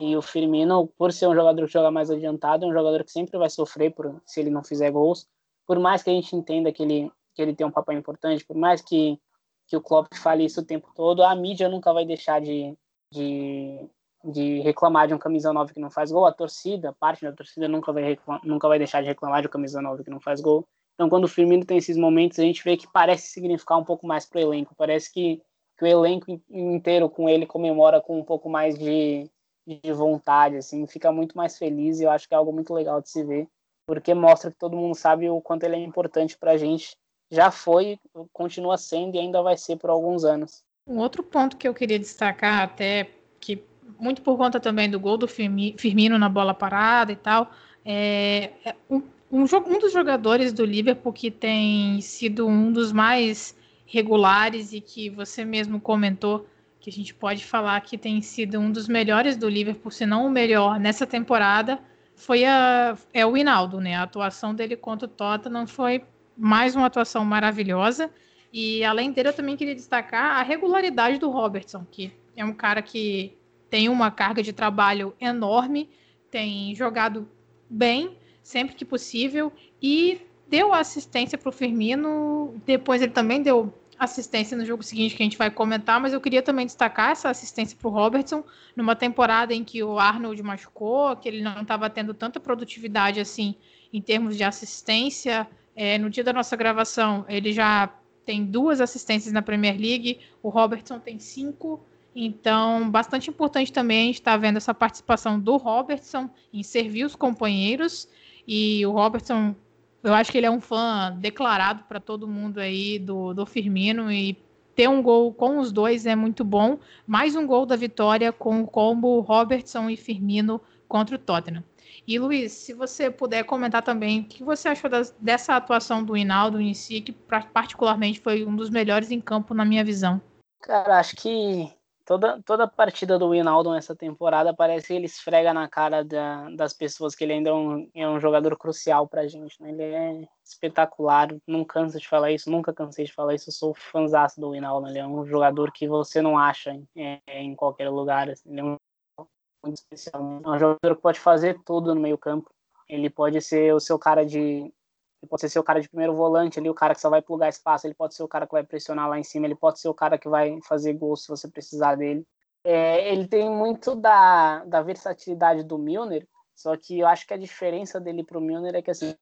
E o Firmino, por ser um jogador que joga mais adiantado, é um jogador que sempre vai sofrer por, se ele não fizer gols. Por mais que a gente entenda que ele, que ele tem um papel importante, por mais que que o Klopp fale isso o tempo todo, a mídia nunca vai deixar de, de, de reclamar de um camisa 9 que não faz gol, a torcida, parte da torcida nunca vai, nunca vai deixar de reclamar de um camisa 9 que não faz gol. Então, quando o Firmino tem esses momentos, a gente vê que parece significar um pouco mais para o elenco, parece que, que o elenco inteiro com ele comemora com um pouco mais de, de vontade, assim, fica muito mais feliz e eu acho que é algo muito legal de se ver, porque mostra que todo mundo sabe o quanto ele é importante para a gente já foi, continua sendo e ainda vai ser por alguns anos. Um outro ponto que eu queria destacar, até que muito por conta também do gol do Firmino na bola parada e tal, é, é um, um, um dos jogadores do Liverpool que tem sido um dos mais regulares e que você mesmo comentou que a gente pode falar que tem sido um dos melhores do Liverpool, se não o melhor nessa temporada, foi a, é o Hinaldo, né? A atuação dele contra o Tottenham foi mais uma atuação maravilhosa. E além dele, eu também queria destacar a regularidade do Robertson, que é um cara que tem uma carga de trabalho enorme, tem jogado bem sempre que possível e deu assistência para o Firmino. Depois ele também deu assistência no jogo seguinte que a gente vai comentar, mas eu queria também destacar essa assistência para o Robertson numa temporada em que o Arnold machucou, que ele não estava tendo tanta produtividade assim em termos de assistência. É, no dia da nossa gravação, ele já tem duas assistências na Premier League, o Robertson tem cinco. Então, bastante importante também a gente estar tá vendo essa participação do Robertson em servir os companheiros. E o Robertson eu acho que ele é um fã declarado para todo mundo aí do, do Firmino e ter um gol com os dois é muito bom. Mais um gol da vitória com o combo Robertson e Firmino contra o Tottenham. E Luiz, se você puder comentar também o que você achou das, dessa atuação do Hinaldo em si, que particularmente foi um dos melhores em campo na minha visão. Cara, acho que toda, toda partida do Winaldo nessa temporada parece que ele esfrega na cara da, das pessoas que ele ainda é um, é um jogador crucial pra gente, né? Ele é espetacular, não canso de falar isso, nunca cansei de falar isso, eu sou fãzaço do Winaldo, ele é um jogador que você não acha em, é, em qualquer lugar, assim, ele é um muito especial, é um jogador que pode fazer tudo no meio campo, ele pode ser o seu cara de ele pode ser o cara de primeiro volante ali, o cara que só vai plugar espaço, ele pode ser o cara que vai pressionar lá em cima, ele pode ser o cara que vai fazer gol se você precisar dele. É, ele tem muito da, da versatilidade do Milner, só que eu acho que a diferença dele pro Milner é que assim,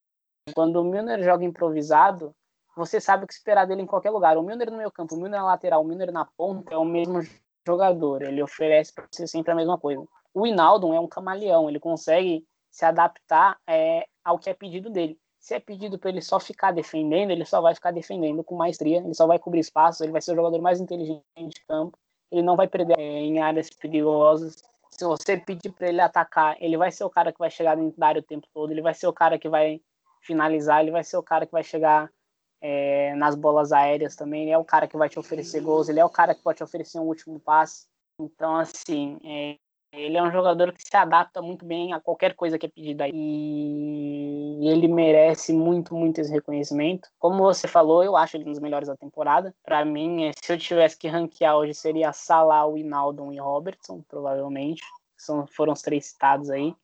quando o Milner joga improvisado, você sabe o que esperar dele em qualquer lugar. O Milner no meio campo, o Milner na lateral, o Milner na ponta é o mesmo jogador, ele oferece para você sempre a mesma coisa. O Inaldo é um camaleão, ele consegue se adaptar é, ao que é pedido dele. Se é pedido para ele só ficar defendendo, ele só vai ficar defendendo com maestria, ele só vai cobrir espaços, ele vai ser o jogador mais inteligente de campo, ele não vai perder é, em áreas perigosas. Se você pedir para ele atacar, ele vai ser o cara que vai chegar dentro da área o tempo todo, ele vai ser o cara que vai finalizar, ele vai ser o cara que vai chegar é, nas bolas aéreas também, ele é o cara que vai te oferecer gols, ele é o cara que pode te oferecer um último passe. Então, assim, é, ele é um jogador que se adapta muito bem a qualquer coisa que é pedida e ele merece muito, muito esse reconhecimento. Como você falou, eu acho ele um dos melhores da temporada. Para mim, é, se eu tivesse que ranquear hoje, seria Salah, Winaldon e Robertson, provavelmente. São, foram os três citados aí.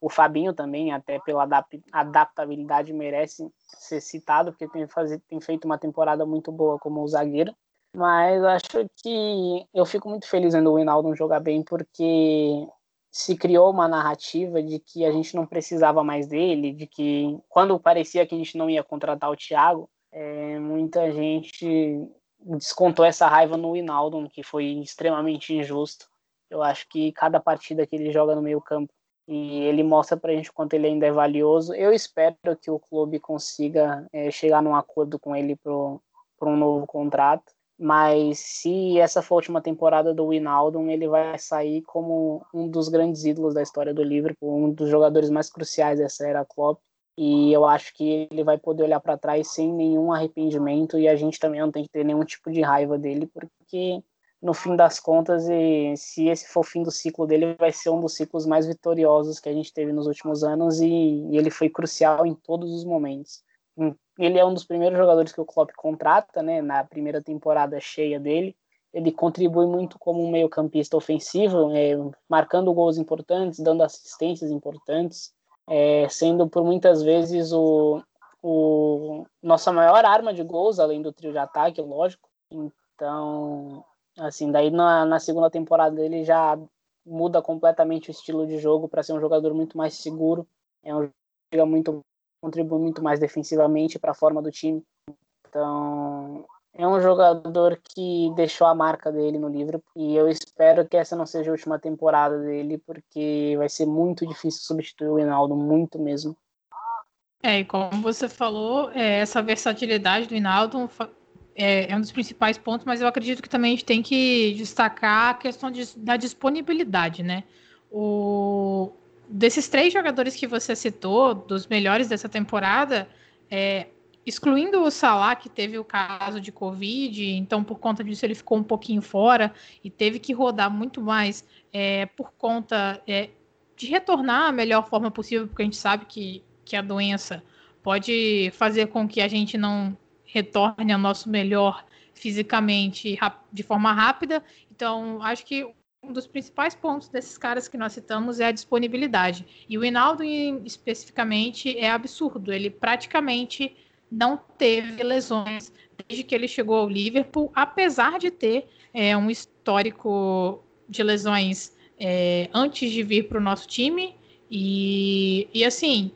O Fabinho também, até pela adaptabilidade, merece ser citado, porque tem, fazer, tem feito uma temporada muito boa como zagueiro. Mas acho que eu fico muito feliz vendo o Winaldo jogar bem, porque se criou uma narrativa de que a gente não precisava mais dele, de que quando parecia que a gente não ia contratar o Thiago, é, muita gente descontou essa raiva no Winaldo, que foi extremamente injusto. Eu acho que cada partida que ele joga no meio campo e ele mostra pra gente quanto ele ainda é valioso. Eu espero que o clube consiga é, chegar num acordo com ele para um novo contrato mas se essa for a última temporada do Winaldum, ele vai sair como um dos grandes ídolos da história do Liverpool, um dos jogadores mais cruciais dessa era Klopp, e eu acho que ele vai poder olhar para trás sem nenhum arrependimento e a gente também não tem que ter nenhum tipo de raiva dele, porque no fim das contas, e se esse for o fim do ciclo dele, vai ser um dos ciclos mais vitoriosos que a gente teve nos últimos anos e, e ele foi crucial em todos os momentos ele é um dos primeiros jogadores que o Klopp contrata, né, na primeira temporada cheia dele. Ele contribui muito como um meio-campista ofensivo, é, marcando gols importantes, dando assistências importantes, é, sendo por muitas vezes o, o nossa maior arma de gols, além do trio de ataque, lógico. Então, assim, daí na, na segunda temporada ele já muda completamente o estilo de jogo para ser um jogador muito mais seguro, é um jogador muito contribui muito mais defensivamente para a forma do time. Então, é um jogador que deixou a marca dele no Liverpool e eu espero que essa não seja a última temporada dele, porque vai ser muito difícil substituir o Hinaldo, muito mesmo. É, e como você falou, é, essa versatilidade do Hinaldo é, é, um dos principais pontos, mas eu acredito que também a gente tem que destacar a questão de, da disponibilidade, né? O, desses três jogadores que você citou, dos melhores dessa temporada, é, excluindo o Salah, que teve o caso de Covid, então por conta disso ele ficou um pouquinho fora e teve que rodar muito mais é, por conta é, de retornar a melhor forma possível, porque a gente sabe que, que a doença pode fazer com que a gente não retorne ao nosso melhor fisicamente de forma rápida. Então, acho que um dos principais pontos desses caras que nós citamos é a disponibilidade. E o Hinaldo, especificamente, é absurdo. Ele praticamente não teve lesões desde que ele chegou ao Liverpool, apesar de ter é, um histórico de lesões é, antes de vir para o nosso time. E, e assim,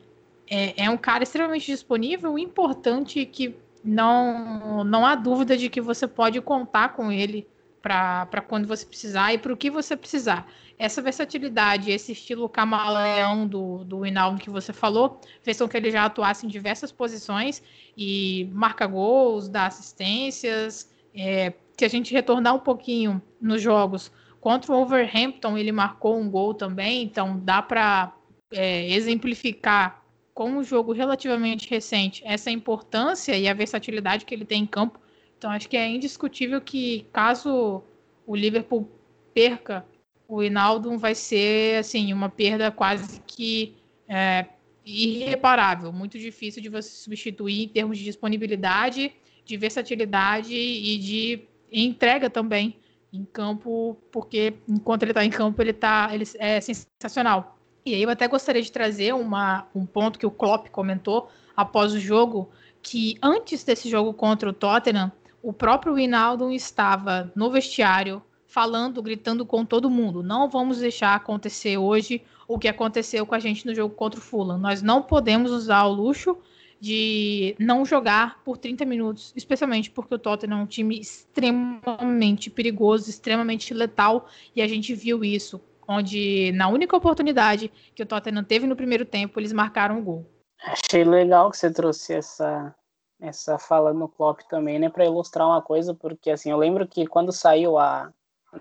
é, é, um cara extremamente disponível, importante que não, não há dúvida de que você pode contar com ele para quando você precisar e para o que você precisar. Essa versatilidade, esse estilo camaleão do, do Hinaldo que você falou, fez com que ele já atuasse em diversas posições e marca gols, dá assistências. É, se a gente retornar um pouquinho nos jogos, contra o Overhampton ele marcou um gol também, então dá para é, exemplificar com um jogo relativamente recente essa importância e a versatilidade que ele tem em campo então acho que é indiscutível que caso o Liverpool perca o Hinaldo vai ser assim uma perda quase que é, irreparável, muito difícil de você substituir em termos de disponibilidade, de versatilidade e de entrega também em campo, porque enquanto ele está em campo ele tá ele é sensacional. E aí eu até gostaria de trazer uma, um ponto que o Klopp comentou após o jogo, que antes desse jogo contra o Tottenham, o próprio Rinaldo estava no vestiário falando, gritando com todo mundo: não vamos deixar acontecer hoje o que aconteceu com a gente no jogo contra o Fulham. Nós não podemos usar o luxo de não jogar por 30 minutos, especialmente porque o Tottenham é um time extremamente perigoso, extremamente letal, e a gente viu isso, onde na única oportunidade que o Tottenham teve no primeiro tempo, eles marcaram o um gol. Achei legal que você trouxe essa essa fala no Klopp também, né, para ilustrar uma coisa, porque assim, eu lembro que quando saiu a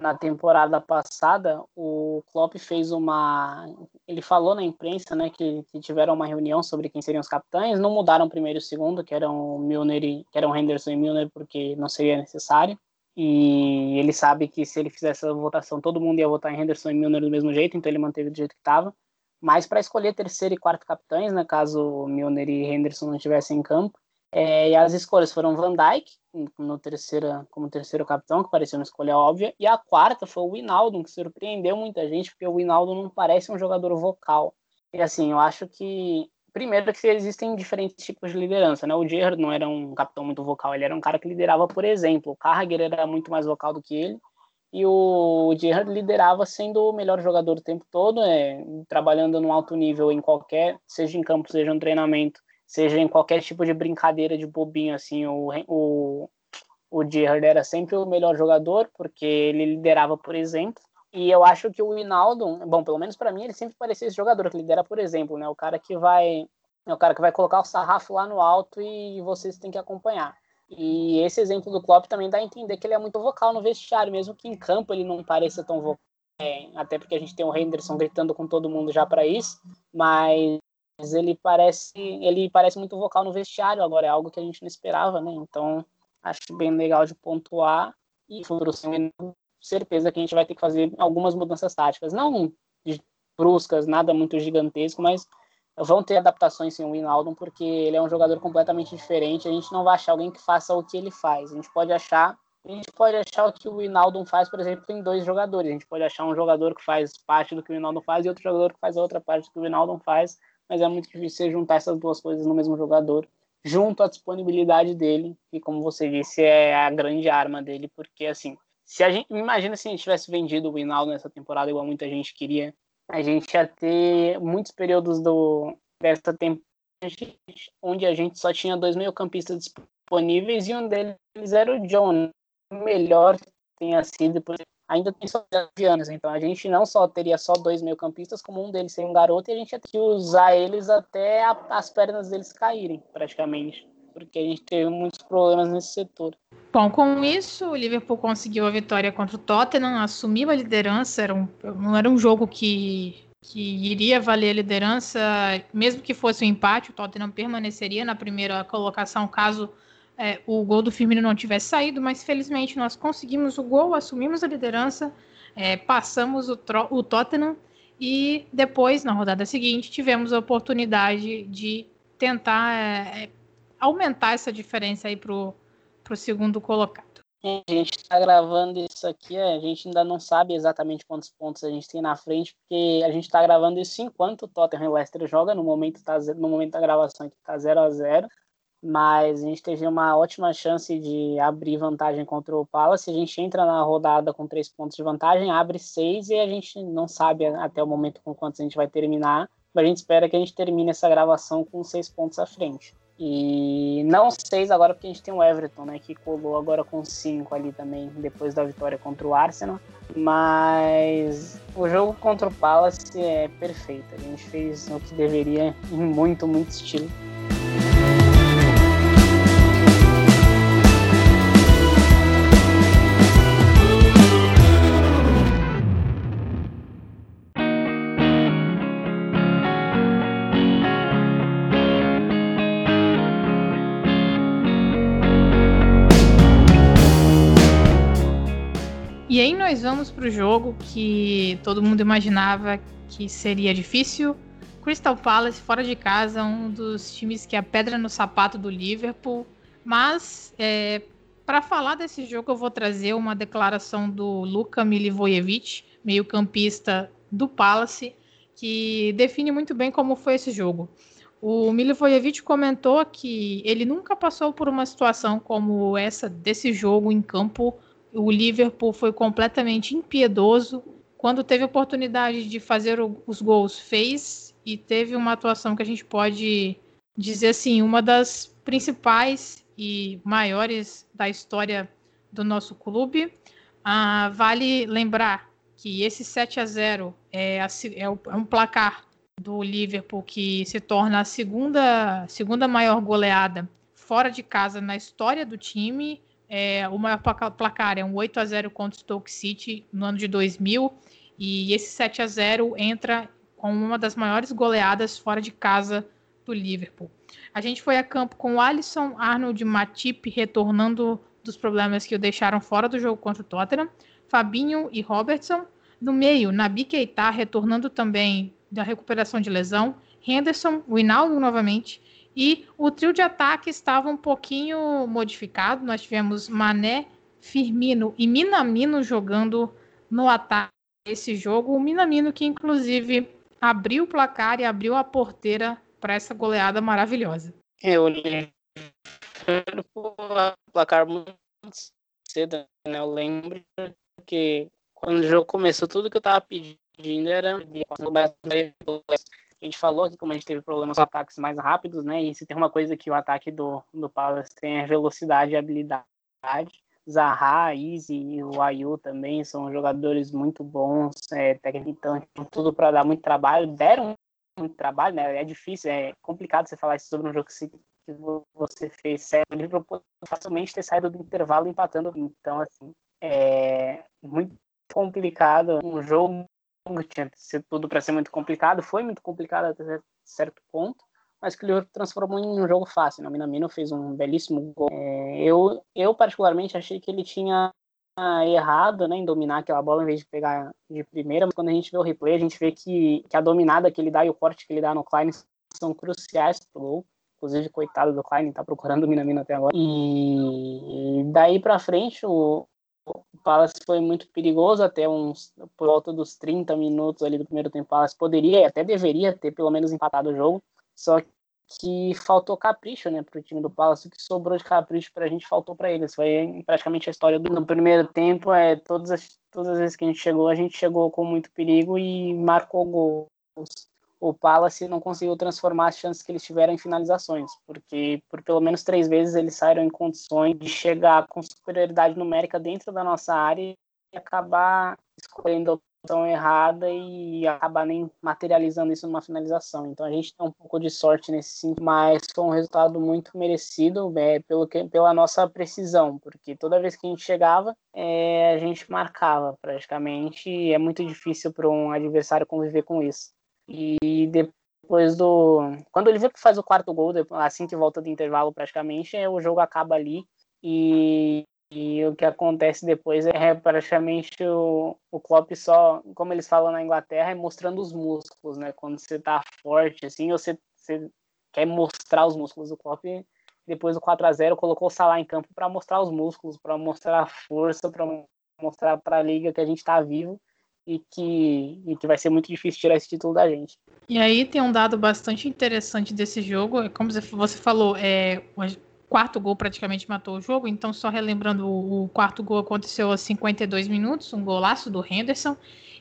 na temporada passada, o Klopp fez uma ele falou na imprensa, né, que, que tiveram uma reunião sobre quem seriam os capitães, não mudaram o primeiro e o segundo, que eram Milner e que eram Henderson e Milner porque não seria necessário. E ele sabe que se ele fizesse essa votação, todo mundo ia votar em Henderson e Milner do mesmo jeito, então ele manteve do jeito que estava. Mas para escolher terceiro e quarto capitães, né, caso Milner e Henderson não estivessem em campo, é, e as escolhas foram Van Dijk, no terceira, como terceiro capitão, que parecia uma escolha óbvia, e a quarta foi o Winaldo, que surpreendeu muita gente, porque o Winaldo não parece um jogador vocal. E assim, eu acho que, primeiro, que existem diferentes tipos de liderança, né? O Gerrard não era um capitão muito vocal, ele era um cara que liderava por exemplo. O Carragher era muito mais vocal do que ele, e o Gerrard liderava sendo o melhor jogador o tempo todo, é, trabalhando no alto nível em qualquer, seja em campo, seja no treinamento, seja em qualquer tipo de brincadeira de bobinho, assim, o, o, o Gerrard era sempre o melhor jogador, porque ele liderava, por exemplo, e eu acho que o Hinaldo, bom, pelo menos para mim, ele sempre parecia esse jogador que lidera, por exemplo, né, o cara que vai é o cara que vai colocar o sarrafo lá no alto e vocês têm que acompanhar. E esse exemplo do Klopp também dá a entender que ele é muito vocal no vestiário, mesmo que em campo ele não pareça tão vocal. É, até porque a gente tem o Henderson gritando com todo mundo já para isso, mas mas ele parece ele parece muito vocal no vestiário agora é algo que a gente não esperava né? Então acho bem legal de pontuar e futuro certeza que a gente vai ter que fazer algumas mudanças táticas. Não bruscas nada muito gigantesco mas vão ter adaptações sim o Winaldo porque ele é um jogador completamente diferente. A gente não vai achar alguém que faça o que ele faz. A gente pode achar a gente pode achar o que o Winaldo faz, por exemplo, em dois jogadores. A gente pode achar um jogador que faz parte do que o Winaldo faz e outro jogador que faz outra parte do que o Winaldo faz mas é muito difícil juntar essas duas coisas no mesmo jogador, junto à disponibilidade dele, que como você disse, é a grande arma dele, porque assim, se a gente, imagina se a gente tivesse vendido o Winaldo nessa temporada igual muita gente queria, a gente ia ter muitos períodos do dessa temporada onde a gente só tinha dois meio-campistas disponíveis e um deles era o John, melhor tenha sido depois ainda tem só 9 anos, então a gente não só teria só dois meio-campistas, como um deles ser um garoto, e a gente ia ter que usar eles até a, as pernas deles caírem, praticamente, porque a gente teve muitos problemas nesse setor. Bom, com isso, o Liverpool conseguiu a vitória contra o Tottenham, assumiu a liderança, era um, não era um jogo que, que iria valer a liderança, mesmo que fosse um empate, o Tottenham permaneceria na primeira colocação caso é, o gol do Firmino não tivesse saído, mas felizmente nós conseguimos o gol, assumimos a liderança, é, passamos o, o, Tottenham e depois, na rodada seguinte, tivemos a oportunidade de tentar é, é aumentar essa diferença aí para o segundo colocado. A gente está gravando isso aqui, é, a gente ainda não sabe exatamente quantos pontos a gente tem na frente, porque a gente está gravando isso enquanto o Tottenham e o Leicester joga, no momento, tá, no momento da gravação aqui está 0 a 0 mas a gente teve uma ótima chance de abrir vantagem contra o Palace. A gente entra na rodada com três pontos de vantagem, abre seis e a gente não sabe até o momento com quantos a gente vai terminar. Mas a gente espera que a gente termine essa gravação com seis pontos à frente. E não seis agora porque a gente tem o Everton, né, que colou agora com cinco ali também, depois da vitória contra o Arsenal. Mas o jogo contra o Palace é perfeito. A gente fez o que deveria em muito, muito estilo. Nós vamos para o jogo que todo mundo imaginava que seria difícil. Crystal Palace fora de casa, um dos times que é a pedra no sapato do Liverpool. Mas é, para falar desse jogo eu vou trazer uma declaração do Luka Milivojevic, meio-campista do Palace, que define muito bem como foi esse jogo. O Milivojevic comentou que ele nunca passou por uma situação como essa desse jogo em campo o Liverpool foi completamente impiedoso. Quando teve oportunidade de fazer o, os gols, fez e teve uma atuação que a gente pode dizer assim, uma das principais e maiores da história do nosso clube. Ah, vale lembrar que esse 7 a 0 é, a, é, o, é um placar do Liverpool que se torna a segunda, segunda maior goleada fora de casa na história do time é, o maior placar é um 8 a 0 contra o Stoke City no ano de 2000 e esse 7 a 0 entra com uma das maiores goleadas fora de casa do Liverpool. A gente foi a campo com Alisson, Arnold Matip retornando dos problemas que o deixaram fora do jogo contra o Tottenham, Fabinho e Robertson. No meio, Nabi Keita retornando também da recuperação de lesão, Henderson, Winaldo novamente e o trio de ataque estava um pouquinho modificado. Nós tivemos Mané, Firmino e Minamino jogando no ataque esse jogo. O Minamino que inclusive abriu o placar e abriu a porteira para essa goleada maravilhosa. Olhei o placar muito cedo, né? Eu lembro que quando o jogo começou, tudo que eu tava pedindo era a gente falou aqui como a gente teve problemas com ataques mais rápidos, né? E se tem uma coisa que o ataque do, do Palace tem é velocidade e habilidade. Zaha, Easy e o Ayu também são jogadores muito bons, é, então tudo para dar muito trabalho. Deram muito trabalho, né? É difícil, é complicado você falar isso sobre um jogo que, que você fez certo. Liverpool facilmente ter saído do intervalo empatando. Então, assim, é muito complicado. Um jogo tinha sido tudo para ser muito complicado, foi muito complicado até certo ponto, mas que o Liverpool transformou em um jogo fácil. Né? O Minamino fez um belíssimo gol. É, eu, eu, particularmente, achei que ele tinha errado né, em dominar aquela bola em vez de pegar de primeira, mas quando a gente vê o replay, a gente vê que, que a dominada que ele dá e o corte que ele dá no Klein são cruciais pro gol. Inclusive, coitado do Klein, tá procurando o Minamino até agora. E daí para frente, o, o Palace foi muito perigoso até uns por volta dos 30 minutos ali do primeiro tempo. O Palace poderia e até deveria ter pelo menos empatado o jogo, só que faltou capricho, né, para o time do Palace. O que sobrou de capricho para a gente faltou para eles. Foi praticamente a história do no primeiro tempo. É todas as todas as vezes que a gente chegou, a gente chegou com muito perigo e marcou gols o Palace não conseguiu transformar as chances que eles tiveram em finalizações, porque por pelo menos três vezes eles saíram em condições de chegar com superioridade numérica dentro da nossa área e acabar escolhendo a opção errada e acabar nem materializando isso numa finalização. Então a gente tem um pouco de sorte nesse sentido, mas foi um resultado muito merecido é, pelo que, pela nossa precisão, porque toda vez que a gente chegava, é, a gente marcava praticamente, e é muito difícil para um adversário conviver com isso. E depois do. Quando ele que faz o quarto gol, assim que volta do intervalo praticamente, o jogo acaba ali. E, e o que acontece depois é praticamente o, o Klopp só, como eles falam na Inglaterra, é mostrando os músculos, né? Quando você tá forte, assim, você, você quer mostrar os músculos. O Klopp, depois do 4 a 0 colocou o Salah em campo para mostrar os músculos, para mostrar a força, para mostrar para a liga que a gente está vivo e que, e que vai ser muito difícil tirar esse título da gente. E aí tem um dado bastante interessante desse jogo, é como você falou, é, o quarto gol praticamente matou o jogo, então só relembrando, o quarto gol aconteceu aos 52 minutos, um golaço do Henderson,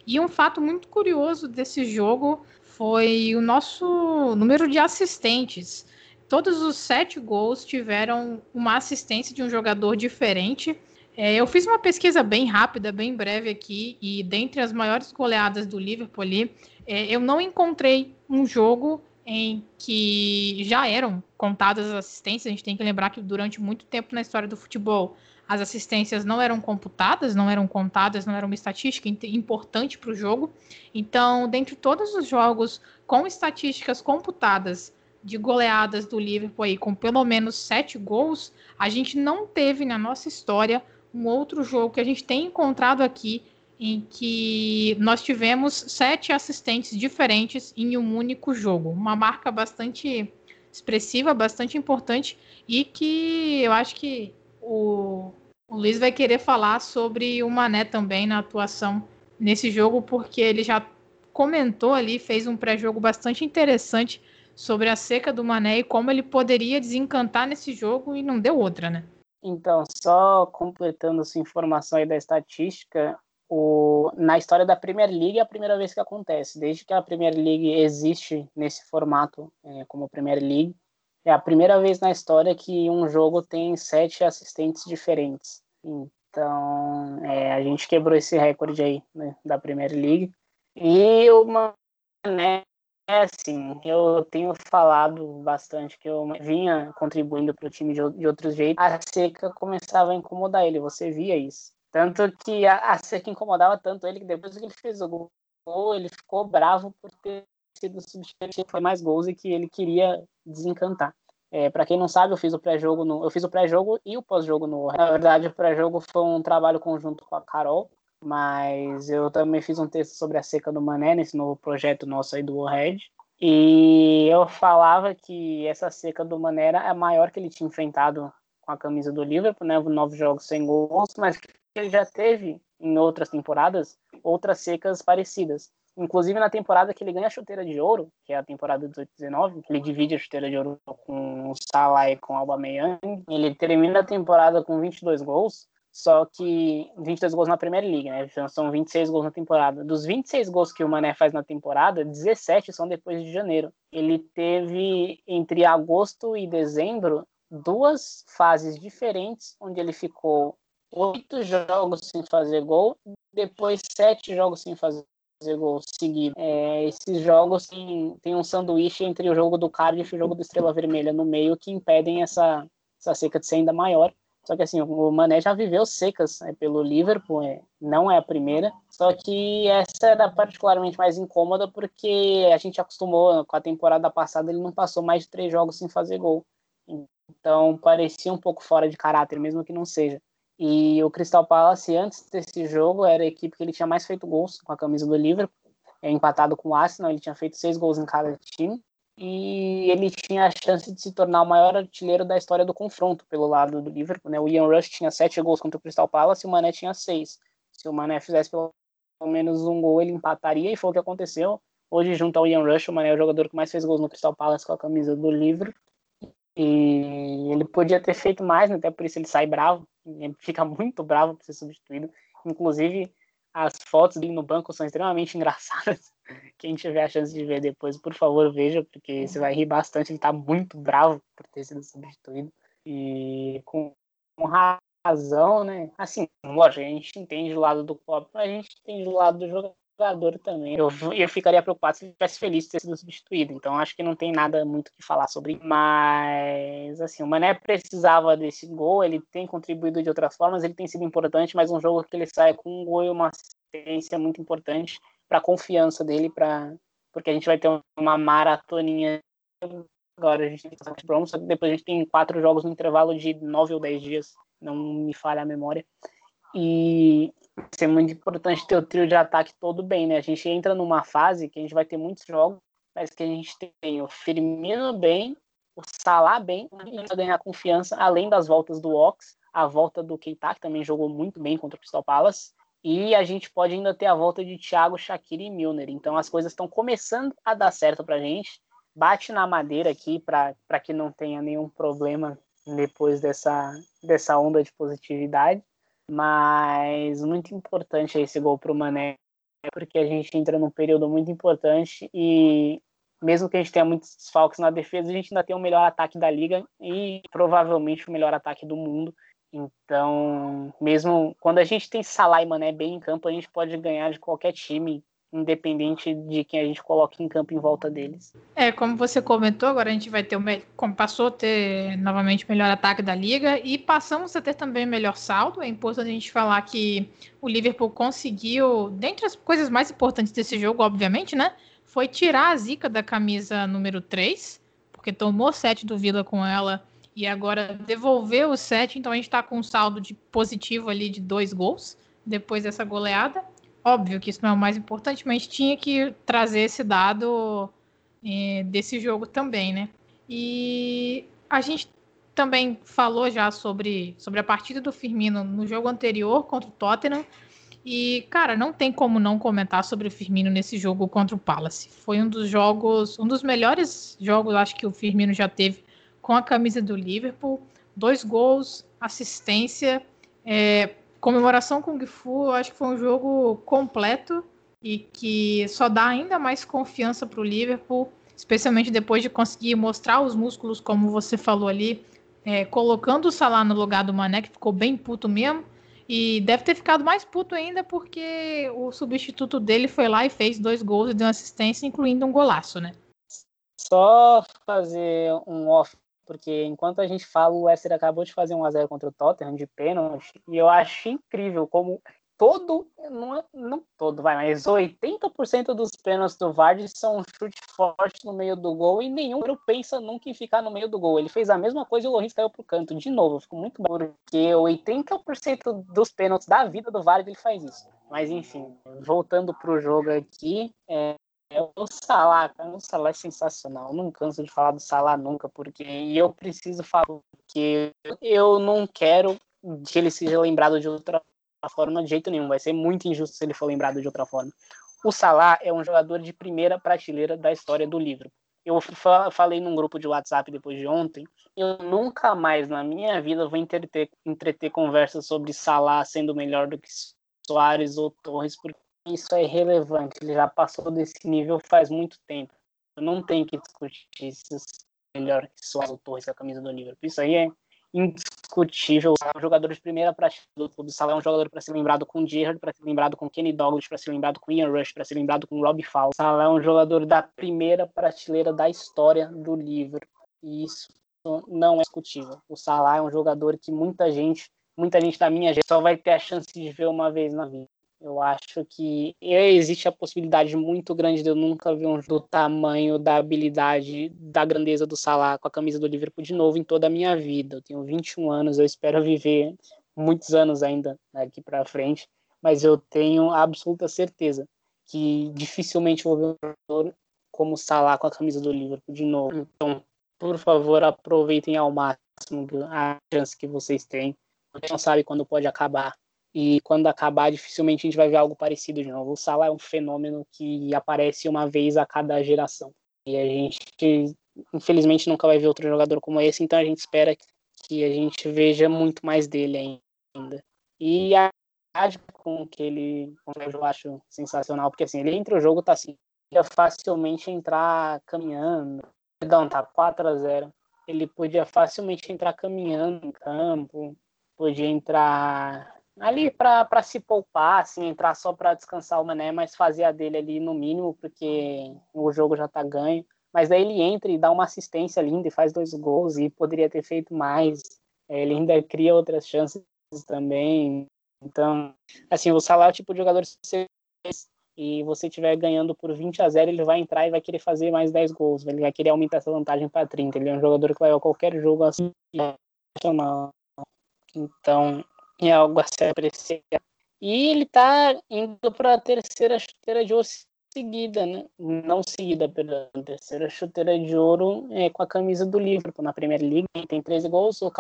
e um fato muito curioso desse jogo foi o nosso número de assistentes. Todos os sete gols tiveram uma assistência de um jogador diferente, é, eu fiz uma pesquisa bem rápida, bem breve aqui, e dentre as maiores goleadas do Liverpool ali, é, eu não encontrei um jogo em que já eram contadas as assistências. A gente tem que lembrar que durante muito tempo na história do futebol, as assistências não eram computadas, não eram contadas, não era uma estatística importante para o jogo. Então, dentre todos os jogos com estatísticas computadas de goleadas do Liverpool aí, com pelo menos sete gols, a gente não teve na nossa história um outro jogo que a gente tem encontrado aqui em que nós tivemos sete assistentes diferentes em um único jogo. Uma marca bastante expressiva, bastante importante e que eu acho que o, o Luiz vai querer falar sobre o Mané também na atuação nesse jogo, porque ele já comentou ali, fez um pré-jogo bastante interessante sobre a seca do Mané e como ele poderia desencantar nesse jogo e não deu outra, né? Então, só completando essa informação aí da estatística, o, na história da Premier League é a primeira vez que acontece. Desde que a Premier League existe nesse formato é, como Premier League, é a primeira vez na história que um jogo tem sete assistentes diferentes. Então, é, a gente quebrou esse recorde aí né, da Premier League. E o Mané é assim, eu tenho falado bastante que eu vinha contribuindo para o time de, de jeitos. A seca começava a incomodar ele, você via isso. Tanto que a, a seca incomodava tanto ele que depois que ele fez o gol, ele ficou bravo por ter sido substituído, foi mais gols e que ele queria desencantar. É, para quem não sabe, eu fiz o pré-jogo eu fiz o pré-jogo e o pós-jogo no. Na verdade, o pré-jogo foi um trabalho conjunto com a Carol, mas eu também fiz um texto sobre a seca do Mané nesse novo projeto nosso aí do Warhead. E eu falava que essa seca do Mané era a maior que ele tinha enfrentado com a camisa do Liverpool, né? Nove jogos sem gols, mas que ele já teve em outras temporadas outras secas parecidas. Inclusive na temporada que ele ganha a chuteira de ouro, que é a temporada 18-19, ele divide a chuteira de ouro com o Salah e com o Aubameyang. Ele termina a temporada com 22 gols, só que 22 gols na Premier League, né? Então são 26 gols na temporada. Dos 26 gols que o Mané faz na temporada, 17 são depois de janeiro. Ele teve entre agosto e dezembro duas fases diferentes, onde ele ficou oito jogos sem fazer gol, depois sete jogos sem fazer gol seguido. É, esses jogos têm um sanduíche entre o jogo do Cardiff e o jogo do Estrela Vermelha no meio que impedem essa, essa seca de ser ainda maior. Só que assim, o Mané já viveu secas né, pelo Liverpool, é, não é a primeira. Só que essa era particularmente mais incômoda porque a gente acostumou com a temporada passada, ele não passou mais de três jogos sem fazer gol. Então parecia um pouco fora de caráter, mesmo que não seja. E o Crystal Palace, antes desse jogo, era a equipe que ele tinha mais feito gols com a camisa do Liverpool. É empatado com o Arsenal, ele tinha feito seis gols em cada time e ele tinha a chance de se tornar o maior artilheiro da história do confronto pelo lado do Liverpool. Né? O Ian Rush tinha sete gols contra o Crystal Palace e o Mané tinha seis. Se o Mané fizesse pelo menos um gol, ele empataria e foi o que aconteceu. Hoje, junto ao Ian Rush, o Mané é o jogador que mais fez gols no Crystal Palace com a camisa do Liverpool. E ele podia ter feito mais, né? até por isso ele sai bravo. Ele fica muito bravo por ser substituído. Inclusive, as fotos dele no banco são extremamente engraçadas. Quem tiver a chance de ver depois, por favor, veja, porque você vai rir bastante. Ele tá muito bravo por ter sido substituído. E com, razão, né? Assim, lógico, a gente entende o lado do Klopp, mas a gente entende o lado do jogador jogador também. Eu, eu ficaria preocupado se ele estivesse feliz de ter sido substituído. Então acho que não tem nada muito que falar sobre. Mas assim, o Mané precisava desse gol. Ele tem contribuído de outras formas. Ele tem sido importante, mas um jogo que ele sai com um gol e uma assistência muito importante para a confiança dele, para porque a gente vai ter uma maratoninha agora a gente tem depois a gente tem quatro jogos no intervalo de nove ou dez dias, não me falha a memória. E ser muito importante ter o trio de ataque todo bem, né? A gente entra numa fase que a gente vai ter muitos jogos, mas que a gente tem o Firmino bem, o Salah bem, a ganhar confiança, além das voltas do Ox, a volta do Keita, que também jogou muito bem contra o Crystal Palace, E a gente pode ainda ter a volta de Thiago, Shaqiri e Milner. Então as coisas estão começando a dar certo para a gente. Bate na madeira aqui para que não tenha nenhum problema depois dessa, dessa onda de positividade. Mas muito importante esse gol para o Mané, porque a gente entra num período muito importante e mesmo que a gente tenha muitos desfalques na defesa, a gente ainda tem o melhor ataque da liga e provavelmente o melhor ataque do mundo. Então, mesmo quando a gente tem Salah e Mané bem em campo, a gente pode ganhar de qualquer time, independente de quem a gente coloque em campo em volta deles. É, como você comentou, agora a gente vai ter o como passou a ter novamente o melhor ataque da liga e passamos a ter também o melhor saldo. É importante a gente falar que o Liverpool conseguiu, dentre as coisas mais importantes desse jogo, obviamente, né? foi tirar a zica da camisa número 3, porque tomou 7 do Vila com ela e agora devolveu o 7, então a gente está com um saldo de positivo ali de dois gols depois dessa goleada. Óbvio que isso não é o mais importante, mas tinha que trazer esse dado é, desse jogo também, né? E a gente também falou já sobre, sobre a partida do Firmino no jogo anterior contra o Tottenham. E, cara, não tem como não comentar sobre o Firmino nesse jogo contra o Palace. Foi um dos jogos, um dos melhores jogos, acho que o Firmino já teve com a camisa do Liverpool. Dois gols, assistência, é, comemoração com o Gifu. Acho que foi um jogo completo e que só dá ainda mais confiança para o Liverpool, especialmente depois de conseguir mostrar os músculos, como você falou ali, é, colocando o Salah no lugar do Mané, que ficou bem puto mesmo e deve ter ficado mais puto ainda porque o substituto dele foi lá e fez dois gols e deu assistência, incluindo um golaço, né? Só fazer um off, porque enquanto a gente fala, o Wesley acabou de fazer um a 0 contra o Tottenham de pênalti, e eu acho incrível como todo, não, é, não todo, vai, mas 80% dos pênaltis do Vardy são um chute forte no meio do gol e nenhum pensa nunca em ficar no meio do gol. Ele fez a mesma coisa e o Loris caiu pro canto. De novo, ficou muito bom, porque 80% dos pênaltis da vida do Vardy ele faz isso. Mas enfim, voltando pro jogo aqui, é, é o Salah, o Salah é sensacional. Eu não canso de falar do Salah nunca, porque eu preciso falar que eu não quero que ele seja lembrado de outra forma de jeito nenhum. Vai ser muito injusto se ele for lembrado de outra forma. O Salah é um jogador de primeira prateleira da história do livro. Eu falei num grupo de WhatsApp depois de ontem. Eu nunca mais na minha vida vou entreter, entreter conversas sobre Salah sendo melhor do que Soares ou Torres, porque isso é irrelevante. Ele já passou desse nível faz muito tempo. Eu não tenho que discutir se é melhor que ou Torres com a camisa do Liverpool. Isso aí é indiscutível. é um jogador de primeira prateleira do clube. Salah é um jogador para ser lembrado com Gerrard, para ser lembrado com Kenny Douglas, para ser lembrado com Ian Rush, para ser lembrado com Rob Fowler. Salah é um jogador da primeira prateleira da história do livro. E isso não é discutível. O Salah é um jogador que muita gente, muita gente da minha gente só vai ter a chance de ver uma vez na vida. Eu acho que existe a possibilidade muito grande de eu nunca ver um do tamanho, da habilidade, da grandeza do Salah com a camisa do Liverpool de novo em toda a minha vida. Eu tenho 21 anos, eu espero viver muitos anos ainda aqui para frente, mas eu tenho absoluta certeza que dificilmente vou ver um jogador como Salah com a camisa do Liverpool de novo. Então, por favor, aproveitem ao máximo a chance que vocês têm. Você não sabe quando pode acabar e quando acabar, dificilmente a gente vai ver algo parecido de novo. O Salah é um fenômeno que aparece uma vez a cada geração. E a gente, infelizmente, nunca vai ver outro jogador como esse, então a gente espera que a gente veja muito mais dele ainda. E a com que ele eu acho sensacional, porque assim, ele entra o jogo, tá assim, podia facilmente entrar caminhando, perdão, tá 4 a 0 ele podia facilmente entrar caminhando em campo, podia entrar ali para se poupar, assim, entrar só para descansar o Mané, mas fazer a dele ali no mínimo, porque o jogo já tá ganho. Mas aí ele entra e dá uma assistência linda e faz dois gols e poderia ter feito mais. É, ele ainda cria outras chances também. Então, assim, o Salah é o tipo de jogador e você estiver ganhando por 20 a 0, ele vai entrar e vai querer fazer mais 10 gols. Ele vai querer aumentar essa vantagem para 30. Ele é um jogador que vai a qualquer jogo assim. Então, é algo a se apreciar. E ele está indo para a terceira chuteira de ouro seguida, né? Não seguida, pela terceira chuteira de ouro é, com a camisa do Liverpool na Premier League. Tem 13 gols, o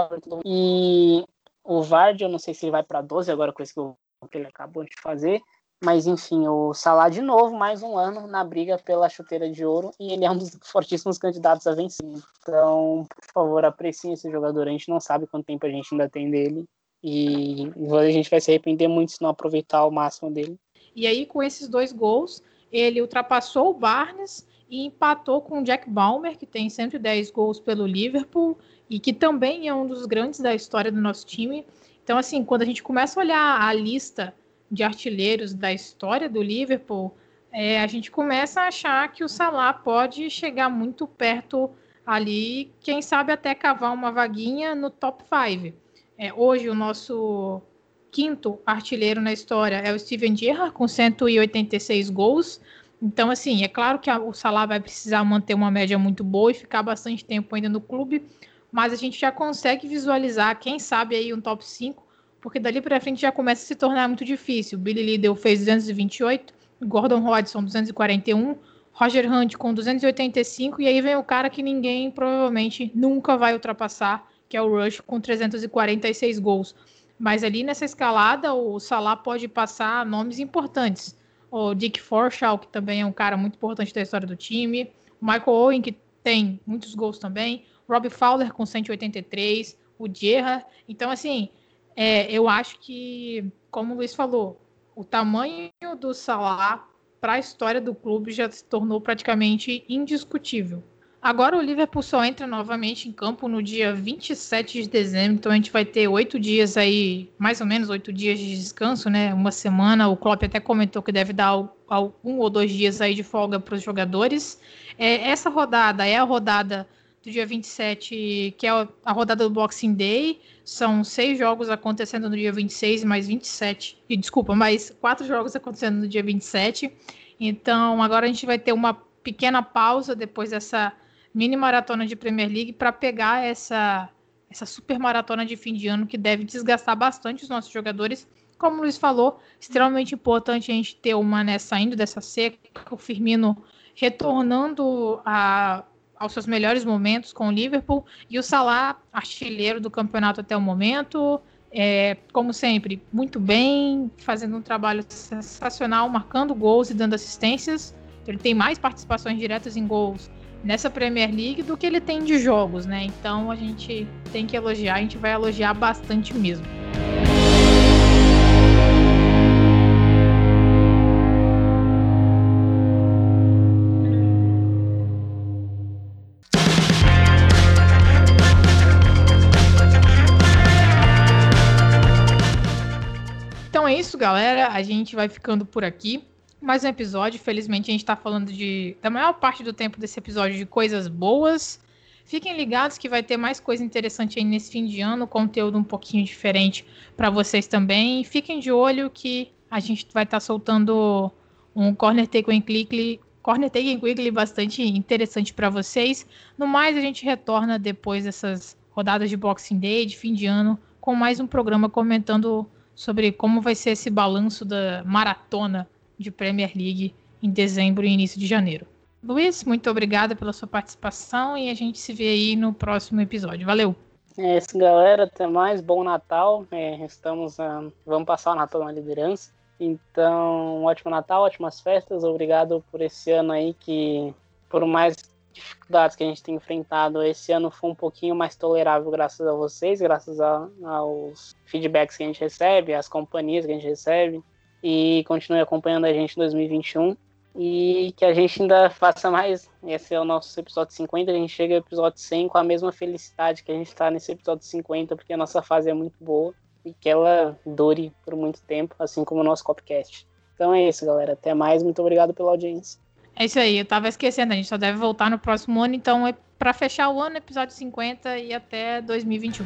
E o Vardy, eu não sei se ele vai para 12 agora esse que que ele acabou de fazer. Mas enfim, o Salah de novo, mais um ano na briga pela chuteira de ouro e ele é um dos fortíssimos candidatos a vencer. Então, por favor, apreciem esse jogador. A gente não sabe quanto tempo a gente ainda tem dele e a gente vai se arrepender muito se não aproveitar o máximo dele. E aí, com esses dois gols, ele ultrapassou o Barnes e empatou com o Jack Balmer, que tem 110 gols pelo Liverpool e que também é um dos grandes da história do nosso time. Então, assim, quando a gente começa a olhar a lista de artilheiros da história do Liverpool, é, a gente começa a achar que o Salah pode chegar muito perto ali, quem sabe até cavar uma vaguinha no top 5. É, hoje, o nosso quinto artilheiro na história é o Steven Gerrard, com 186 gols. Então, assim, é claro que o Salah vai precisar manter uma média muito boa e ficar bastante tempo ainda no clube, mas a gente já consegue visualizar, quem sabe aí um top 5, porque dali para frente já começa a se tornar muito difícil. Billy Liddell fez 228, Gordon Hodgson 241, Roger Hunt com 285 e aí vem o cara que ninguém provavelmente nunca vai ultrapassar, que é o Rush com 346 gols. Mas ali nessa escalada o Salah pode passar nomes importantes o Dick Forshaw, que também é um cara muito importante da história do time, o Michael Owen, que tem muitos gols também, Robbie Fowler com 183, o Gerra. Então, assim, é, eu acho que, como o Luiz falou, o tamanho do Salah para a história do clube já se tornou praticamente indiscutível. Agora o Liverpool só entra novamente em campo no dia 27 de dezembro, então a gente vai ter oito dias aí, mais ou menos oito dias de descanso, né? Uma semana. O Klopp até comentou que deve dar um ou dois dias aí de folga para os jogadores. É, essa rodada é a rodada do dia 27, que é a rodada do Boxing Day. São seis jogos acontecendo no dia 26, mais 27. E, desculpa, mais quatro jogos acontecendo no dia 27. Então, agora a gente vai ter uma pequena pausa depois dessa mini maratona de Premier League para pegar essa, essa super maratona de fim de ano que deve desgastar bastante os nossos jogadores. Como o Luiz falou, extremamente importante a gente ter o Mané saindo dessa seca, o Firmino retornando a, aos seus melhores momentos com o Liverpool e o Salah, artilheiro do campeonato até o momento, é, como sempre, muito bem, fazendo um trabalho sensacional, marcando gols e dando assistências. Ele tem mais participações diretas em gols nessa Premier League do que ele tem de jogos, né? Então a gente tem que elogiar, a gente vai elogiar bastante mesmo. Então é isso, galera. A gente vai ficando por aqui mais um episódio. Felizmente a gente está falando de da maior parte do tempo desse episódio de coisas boas. Fiquem ligados que vai ter mais coisa interessante aí nesse fim de ano, conteúdo um pouquinho diferente para vocês também. Fiquem de olho que a gente vai estar tá soltando um Corner Take and Quickly, Corner Take and Quickly bastante interessante para vocês. No mais, a gente retorna depois dessas rodadas de Boxing Day, de fim de ano, com mais um programa comentando sobre como vai ser esse balanço da maratona de Premier League em dezembro e início de janeiro. Luiz, muito obrigada pela sua participação e a gente se vê aí no próximo episódio. Valeu! É isso, galera. Até mais. Bom Natal. É, estamos, uh, vamos passar o Natal na liderança. Então, um ótimo Natal, ótimas festas. Obrigado por esse ano aí que, por mais dificuldades que a gente tem enfrentado, esse ano foi um pouquinho mais tolerável graças a vocês, graças a, aos feedbacks que a gente recebe, às companhias que a gente recebe e continue acompanhando a gente em 2021 e que a gente ainda faça mais. Esse é o nosso episódio 50, a gente chega ao episódio 100 com a mesma felicidade que a gente está nesse episódio 50, porque a nossa fase é muito boa e que ela dure por muito tempo, assim como o nosso Copcast. Então é isso, galera. Até mais. Muito obrigado pela audiência. É isso aí. Eu tava esquecendo. A gente só deve voltar no próximo ano. Então é para fechar o ano, episódio 50 e até 2021.